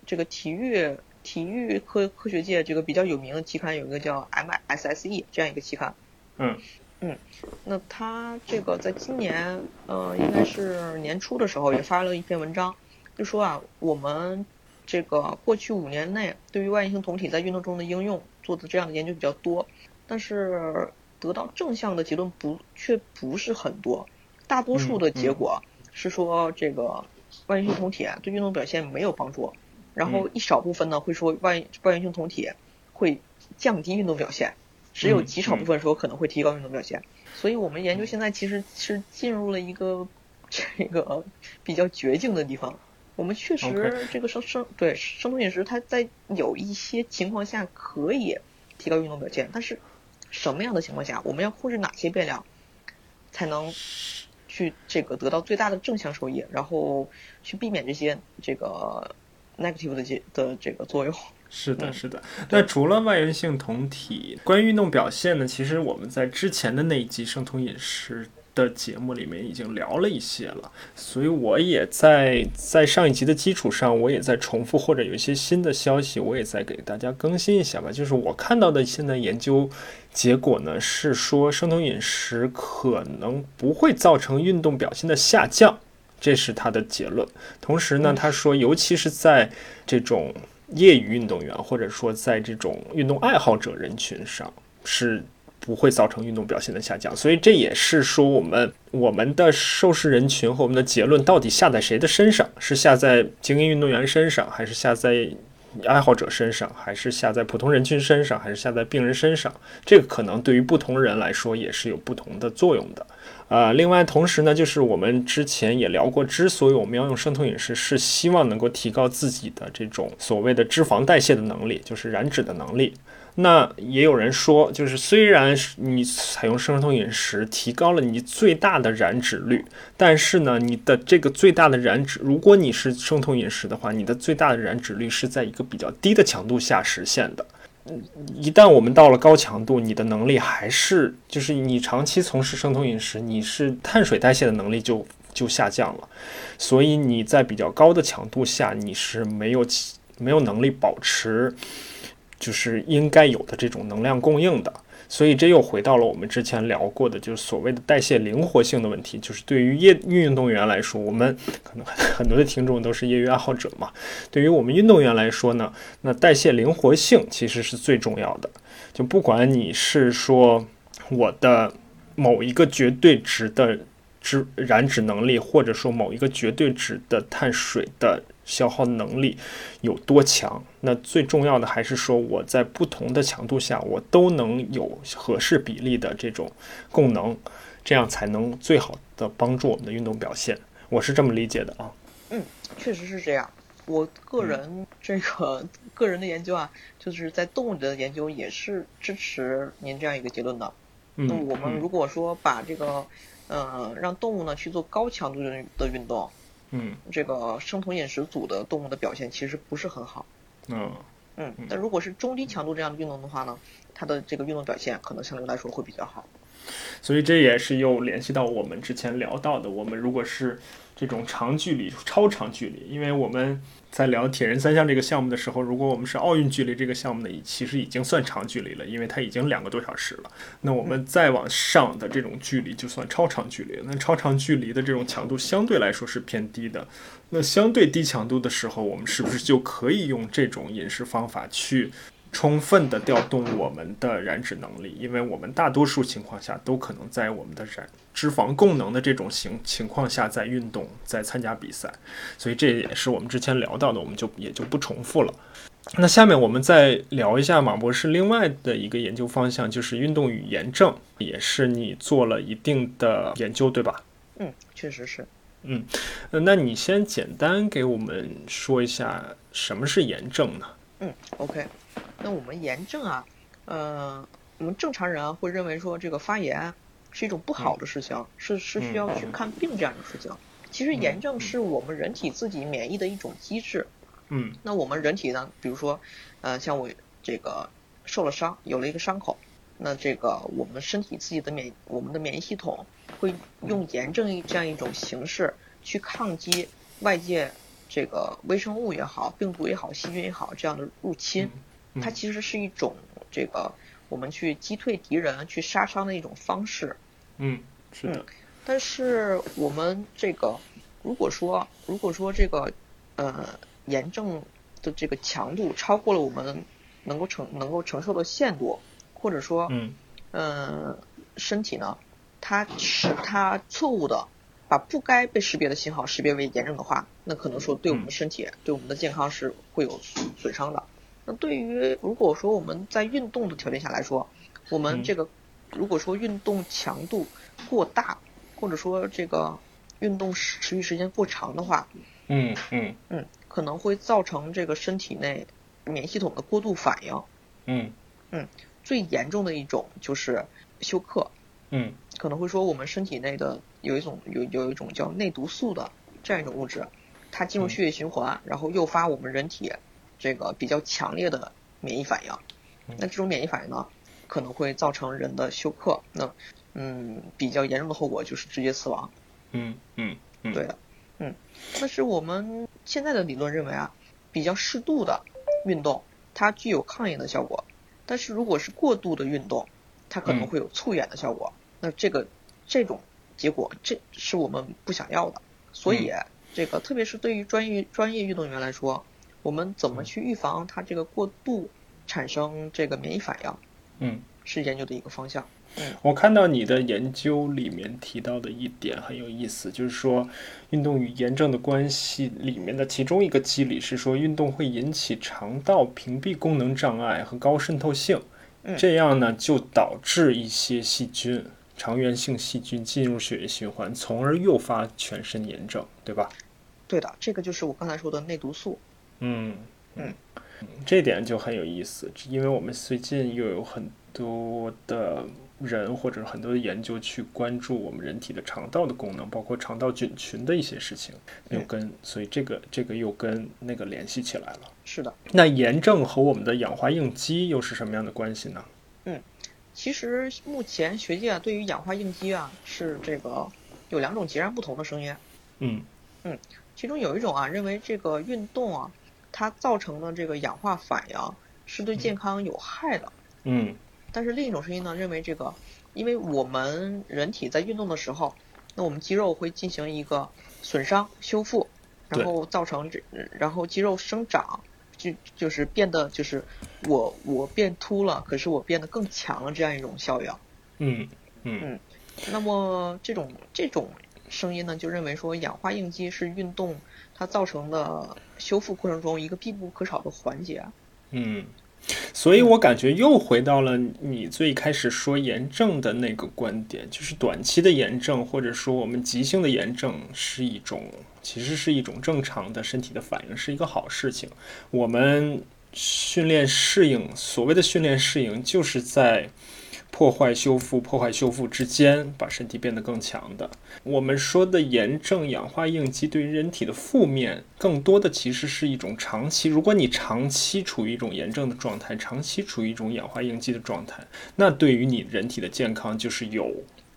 这个体育体育科科学界这个比较有名的期刊有一个叫 MSSE 这样一个期刊。嗯。嗯。那他这个在今年呃应该是年初的时候也发了一篇文章，就说啊，我们这个过去五年内对于外源性酮体在运动中的应用做的这样的研究比较多。但是得到正向的结论不却不是很多，大多数的结果是说这个外源性酮体对运动表现没有帮助，然后一少部分呢会说外外源性酮体会降低运动表现，只有极少部分说可能会提高运动表现。所以我们研究现在其实是进入了一个这个比较绝境的地方。我们确实这个生生对生酮饮食它在有一些情况下可以提高运动表现，但是。什么样的情况下，我们要控制哪些变量，才能去这个得到最大的正向收益，然后去避免这些这个 negative 的这的这个作用？是的，是的。那除了外源性酮体，关于运动表现呢？其实我们在之前的那一集生酮饮食。的节目里面已经聊了一些了，所以我也在在上一集的基础上，我也在重复或者有一些新的消息，我也在给大家更新一下吧。就是我看到的现在研究结果呢，是说生酮饮食可能不会造成运动表现的下降，这是他的结论。同时呢，他说，尤其是在这种业余运动员或者说在这种运动爱好者人群上是。不会造成运动表现的下降，所以这也是说我们我们的受试人群和我们的结论到底下在谁的身上？是下在精英运动员身上，还是下在爱好者身上，还是下在普通人群身上，还是下在病人身上？这个可能对于不同人来说也是有不同的作用的。呃，另外同时呢，就是我们之前也聊过，之所以我们要用生酮饮食，是希望能够提高自己的这种所谓的脂肪代谢的能力，就是燃脂的能力。那也有人说，就是虽然你采用生酮饮食提高了你最大的燃脂率，但是呢，你的这个最大的燃脂，如果你是生酮饮食的话，你的最大的燃脂率是在一个比较低的强度下实现的。一旦我们到了高强度，你的能力还是就是你长期从事生酮饮食，你是碳水代谢的能力就就下降了，所以你在比较高的强度下，你是没有没有能力保持。就是应该有的这种能量供应的，所以这又回到了我们之前聊过的，就是所谓的代谢灵活性的问题。就是对于业运动员来说，我们可能很多的听众都是业余爱好者嘛。对于我们运动员来说呢，那代谢灵活性其实是最重要的。就不管你是说我的某一个绝对值的脂燃脂能力，或者说某一个绝对值的碳水的。消耗能力有多强？那最重要的还是说，我在不同的强度下，我都能有合适比例的这种供能，这样才能最好的帮助我们的运动表现。我是这么理解的啊。嗯，确实是这样。我个人这个个人的研究啊，就是在动物的研究也是支持您这样一个结论的。那我们如果说把这个，呃，让动物呢去做高强度的的运动。嗯这个生酮饮食组的动物的表现其实不是很好。嗯嗯，但如果是中低强度这样的运动的话呢，它的这个运动表现可能相对来说会比较好。所以这也是又联系到我们之前聊到的，我们如果是这种长距离、超长距离，因为我们在聊铁人三项这个项目的时候，如果我们是奥运距离这个项目呢，其实已经算长距离了，因为它已经两个多小时了。那我们再往上的这种距离就算超长距离，那超长距离的这种强度相对来说是偏低的。那相对低强度的时候，我们是不是就可以用这种饮食方法去？充分的调动我们的燃脂能力，因为我们大多数情况下都可能在我们的燃脂肪供能的这种情情况下在运动，在参加比赛，所以这也是我们之前聊到的，我们就也就不重复了。那下面我们再聊一下马博士另外的一个研究方向，就是运动与炎症，也是你做了一定的研究，对吧？嗯，确实是。嗯，那你先简单给我们说一下什么是炎症呢？嗯，OK。那我们炎症啊，呃，我们正常人啊会认为说这个发炎是一种不好的事情，是是需要去看病这样的事情。其实炎症是我们人体自己免疫的一种机制。嗯。那我们人体呢，比如说，呃，像我这个受了伤，有了一个伤口，那这个我们身体自己的免我们的免疫系统会用炎症这样一种形式去抗击外界这个微生物也好、病毒也好、细菌也好这样的入侵。它其实是一种这个我们去击退敌人、去杀伤的一种方式。嗯，是的。但是我们这个如果说如果说这个呃炎症的这个强度超过了我们能够承能够承受的限度，或者说嗯呃身体呢，它使它错误的把不该被识别的信号识别为炎症的话，那可能说对我们的身体、对我们的健康是会有损伤的。那对于如果说我们在运动的条件下来说，我们这个如果说运动强度过大，或者说这个运动持持续时间过长的话，嗯嗯嗯，可能会造成这个身体内免疫系统的过度反应。嗯嗯，最严重的一种就是休克。嗯，可能会说我们身体内的有一种有有一种叫内毒素的这样一种物质，它进入血液循环，然后诱发我们人体。这个比较强烈的免疫反应，那这种免疫反应呢，可能会造成人的休克。那，嗯，比较严重的后果就是直接死亡。嗯嗯，对的，嗯，但是我们现在的理论认为啊，比较适度的运动，它具有抗炎的效果。但是如果是过度的运动，它可能会有促炎的效果。那这个这种结果，这是我们不想要的。所以，这个特别是对于专业专业运动员来说。我们怎么去预防它这个过度产生这个免疫反应？嗯，是研究的一个方向。嗯，我看到你的研究里面提到的一点很有意思，就是说运动与炎症的关系里面的其中一个机理是说运动会引起肠道屏蔽功能障碍和高渗透性，这样呢就导致一些细菌、肠源性细菌进入血液循环，从而诱发全身炎症，对吧？对的，这个就是我刚才说的内毒素。嗯嗯，这点就很有意思，因为我们最近又有很多的人或者很多的研究去关注我们人体的肠道的功能，包括肠道菌群的一些事情，又跟所以这个这个又跟那个联系起来了。是的，那炎症和我们的氧化应激又是什么样的关系呢？嗯，其实目前学界啊对于氧化应激啊是这个有两种截然不同的声音。嗯嗯，其中有一种啊认为这个运动啊。它造成的这个氧化反应是对健康有害的。嗯。但是另一种声音呢，认为这个，因为我们人体在运动的时候，那我们肌肉会进行一个损伤修复，然后造成这，然后肌肉生长，就就是变得就是我我变秃了，可是我变得更强了这样一种效应。嗯嗯嗯。那么这种这种声音呢，就认为说氧化应激是运动。它造成的修复过程中一个必不可少的环节。嗯，所以我感觉又回到了你最开始说炎症的那个观点，就是短期的炎症或者说我们急性的炎症是一种，其实是一种正常的身体的反应，是一个好事情。我们训练适应，所谓的训练适应，就是在破坏修复、破坏修复之间，把身体变得更强的。我们说的炎症、氧化应激对人体的负面，更多的其实是一种长期。如果你长期处于一种炎症的状态，长期处于一种氧化应激的状态，那对于你人体的健康就是有，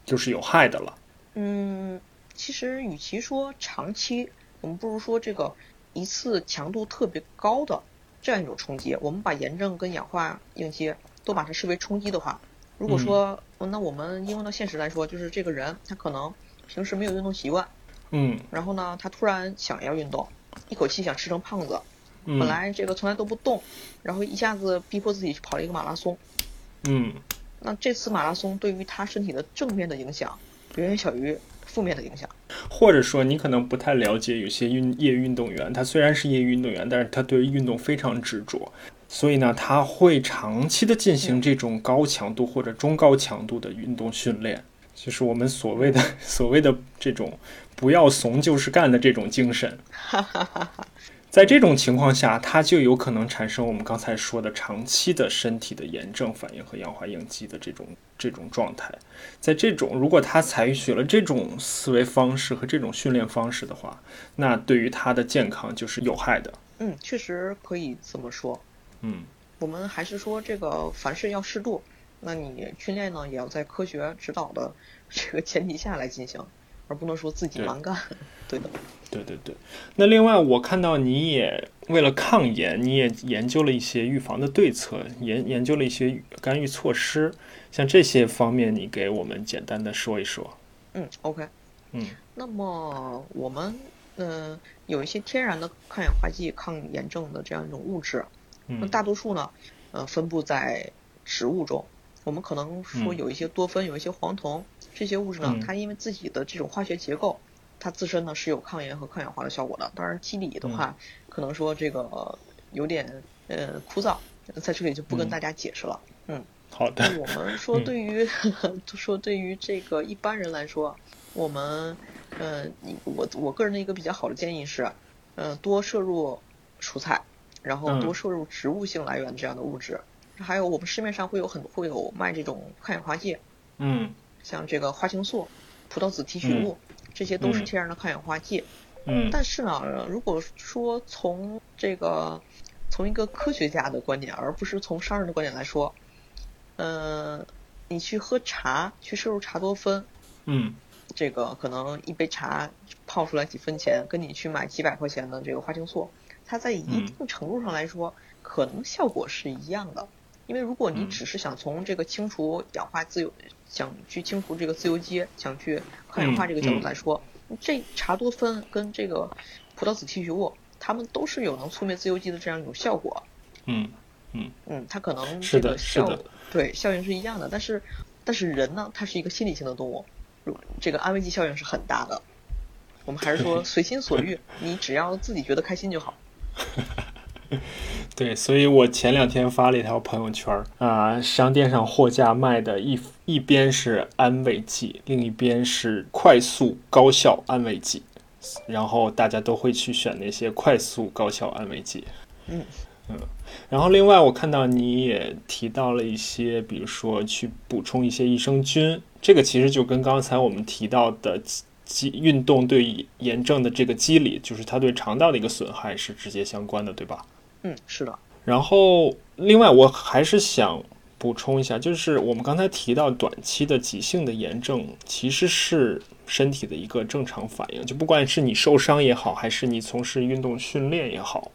就是有害的了。嗯，其实与其说长期，我们不如说这个一次强度特别高的这样一种冲击。我们把炎症跟氧化应激都把它视为冲击的话。如果说，那我们应用到现实来说，就是这个人他可能平时没有运动习惯，嗯，然后呢，他突然想要运动，一口气想吃成胖子，本来这个从来都不动，然后一下子逼迫自己去跑了一个马拉松，嗯，那这次马拉松对于他身体的正面的影响远远小于负面的影响，或者说你可能不太了解有些运业余运动员，他虽然是业余运动员，但是他对于运动非常执着。所以呢，他会长期的进行这种高强度或者中高强度的运动训练，就是我们所谓的 所谓的这种不要怂就是干的这种精神。在这种情况下，他就有可能产生我们刚才说的长期的身体的炎症反应和氧化应激的这种这种状态。在这种如果他采取了这种思维方式和这种训练方式的话，那对于他的健康就是有害的。嗯，确实可以这么说。嗯，我们还是说这个凡事要适度，那你训练呢也要在科学指导的这个前提下来进行，而不能说自己蛮干。对的，对对对。那另外，我看到你也为了抗炎，你也研究了一些预防的对策，研研究了一些干预措施，像这些方面，你给我们简单的说一说。嗯，OK。嗯，那么我们嗯有一些天然的抗氧化剂、抗炎症的这样一种物质。那大多数呢，呃，分布在植物中。我们可能说有一些多酚，有一些黄酮，这些物质呢，它因为自己的这种化学结构，它自身呢是有抗炎和抗氧化的效果的。当然，机理的话，可能说这个有点呃枯燥，在这里就不跟大家解释了。嗯，好的。我们说对于 说对于这个一般人来说，我们呃，我我个人的一个比较好的建议是，呃，多摄入蔬菜。然后多摄入植物性来源这样的物质，还有我们市面上会有很会有卖这种抗氧化剂，嗯，像这个花青素、葡萄籽提取物，这些都是天然的抗氧化剂。嗯，但是呢，如果说从这个从一个科学家的观点，而不是从商人的观点来说，嗯，你去喝茶，去摄入茶多酚，嗯，这个可能一杯茶泡出来几分钱，跟你去买几百块钱的这个花青素。它在一定程度上来说，可能效果是一样的，因为如果你只是想从这个清除氧化自由，想去清除这个自由基，想去抗氧化这个角度来说，这茶多酚跟这个葡萄籽提取物，它们都是有能促灭自由基的这样一种效果。嗯嗯嗯，它可能这个效对效应是一样的，但是但是人呢，它是一个心理性的动物，这个安慰剂效应是很大的。我们还是说 随心所欲，你只要自己觉得开心就好。对，所以我前两天发了一条朋友圈儿啊，商店上货架卖的一一边是安慰剂，另一边是快速高效安慰剂，然后大家都会去选那些快速高效安慰剂。嗯嗯，然后另外我看到你也提到了一些，比如说去补充一些益生菌，这个其实就跟刚才我们提到的。机运动对炎症的这个机理，就是它对肠道的一个损害是直接相关的，对吧？嗯，是的。然后，另外我还是想补充一下，就是我们刚才提到短期的急性的炎症，其实是身体的一个正常反应。就不管是你受伤也好，还是你从事运动训练也好，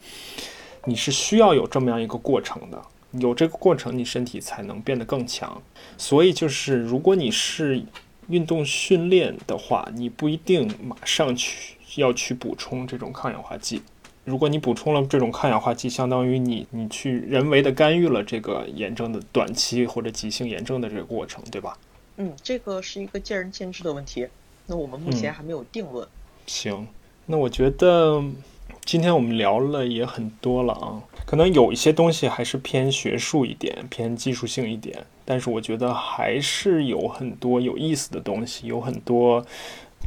你是需要有这么样一个过程的。有这个过程，你身体才能变得更强。所以，就是如果你是运动训练的话，你不一定马上去要去补充这种抗氧化剂。如果你补充了这种抗氧化剂，相当于你你去人为的干预了这个炎症的短期或者急性炎症的这个过程，对吧？嗯，这个是一个见仁见智的问题。那我们目前还没有定论。行，那我觉得今天我们聊了也很多了啊。可能有一些东西还是偏学术一点，偏技术性一点，但是我觉得还是有很多有意思的东西，有很多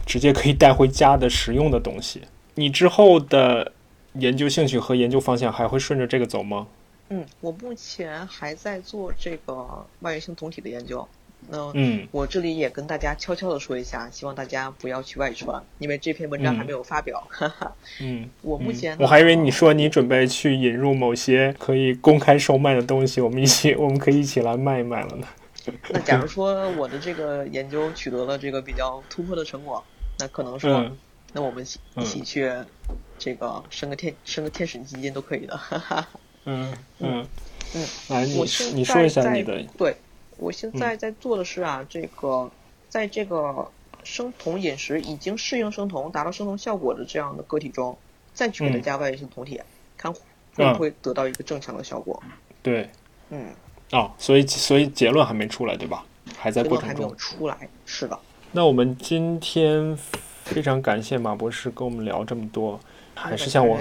直接可以带回家的实用的东西。你之后的研究兴趣和研究方向还会顺着这个走吗？嗯，我目前还在做这个外源性酮体的研究，那嗯，我这里也跟大家悄悄的说一下，希望大家不要去外传，因为这篇文章还没有发表。哈哈。嗯，我目前我还以为你说你准备去引入某些可以公开售卖的东西，我们一起 我们可以一起来卖一卖了呢。那假如说我的这个研究取得了这个比较突破的成果，那可能说，那我们一起去这个升个天升个天使基金都可以的。哈哈。嗯嗯嗯，来你你说一下你的对。我现在在做的是啊，这个在这个生酮饮食已经适应生酮、达到生酮效果的这样的个体中，再去给它加外源性酮体，看会不会得到一个正常的效果。对，嗯，哦，所以所以结论还没出来，对吧？还在过程中。还没有出来，是的。那我们今天非常感谢马博士跟我们聊这么多，还是像我。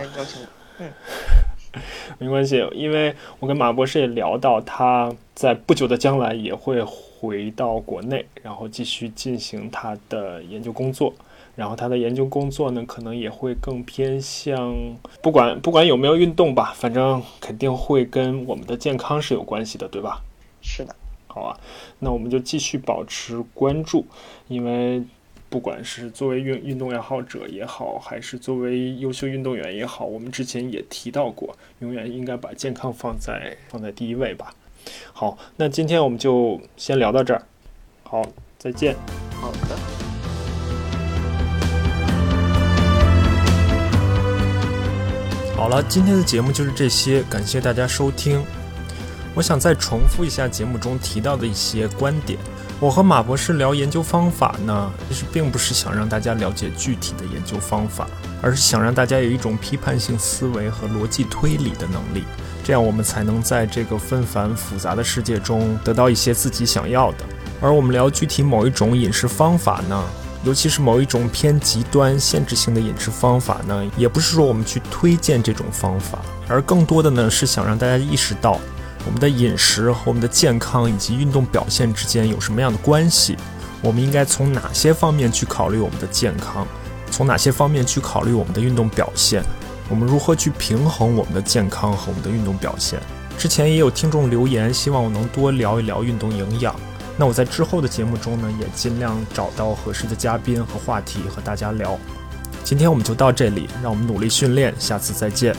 嗯。没关系，因为我跟马博士也聊到，他在不久的将来也会回到国内，然后继续进行他的研究工作。然后他的研究工作呢，可能也会更偏向，不管不管有没有运动吧，反正肯定会跟我们的健康是有关系的，对吧？是的。好啊，那我们就继续保持关注，因为。不管是作为运运动爱好者也好，还是作为优秀运动员也好，我们之前也提到过，永远应该把健康放在放在第一位吧。好，那今天我们就先聊到这儿。好，再见。好的。好了，今天的节目就是这些，感谢大家收听。我想再重复一下节目中提到的一些观点。我和马博士聊研究方法呢，其实并不是想让大家了解具体的研究方法，而是想让大家有一种批判性思维和逻辑推理的能力，这样我们才能在这个纷繁复杂的世界中得到一些自己想要的。而我们聊具体某一种饮食方法呢，尤其是某一种偏极端限制性的饮食方法呢，也不是说我们去推荐这种方法，而更多的呢是想让大家意识到。我们的饮食和我们的健康以及运动表现之间有什么样的关系？我们应该从哪些方面去考虑我们的健康？从哪些方面去考虑我们的运动表现？我们如何去平衡我们的健康和我们的运动表现？之前也有听众留言，希望我能多聊一聊运动营养。那我在之后的节目中呢，也尽量找到合适的嘉宾和话题和大家聊。今天我们就到这里，让我们努力训练，下次再见。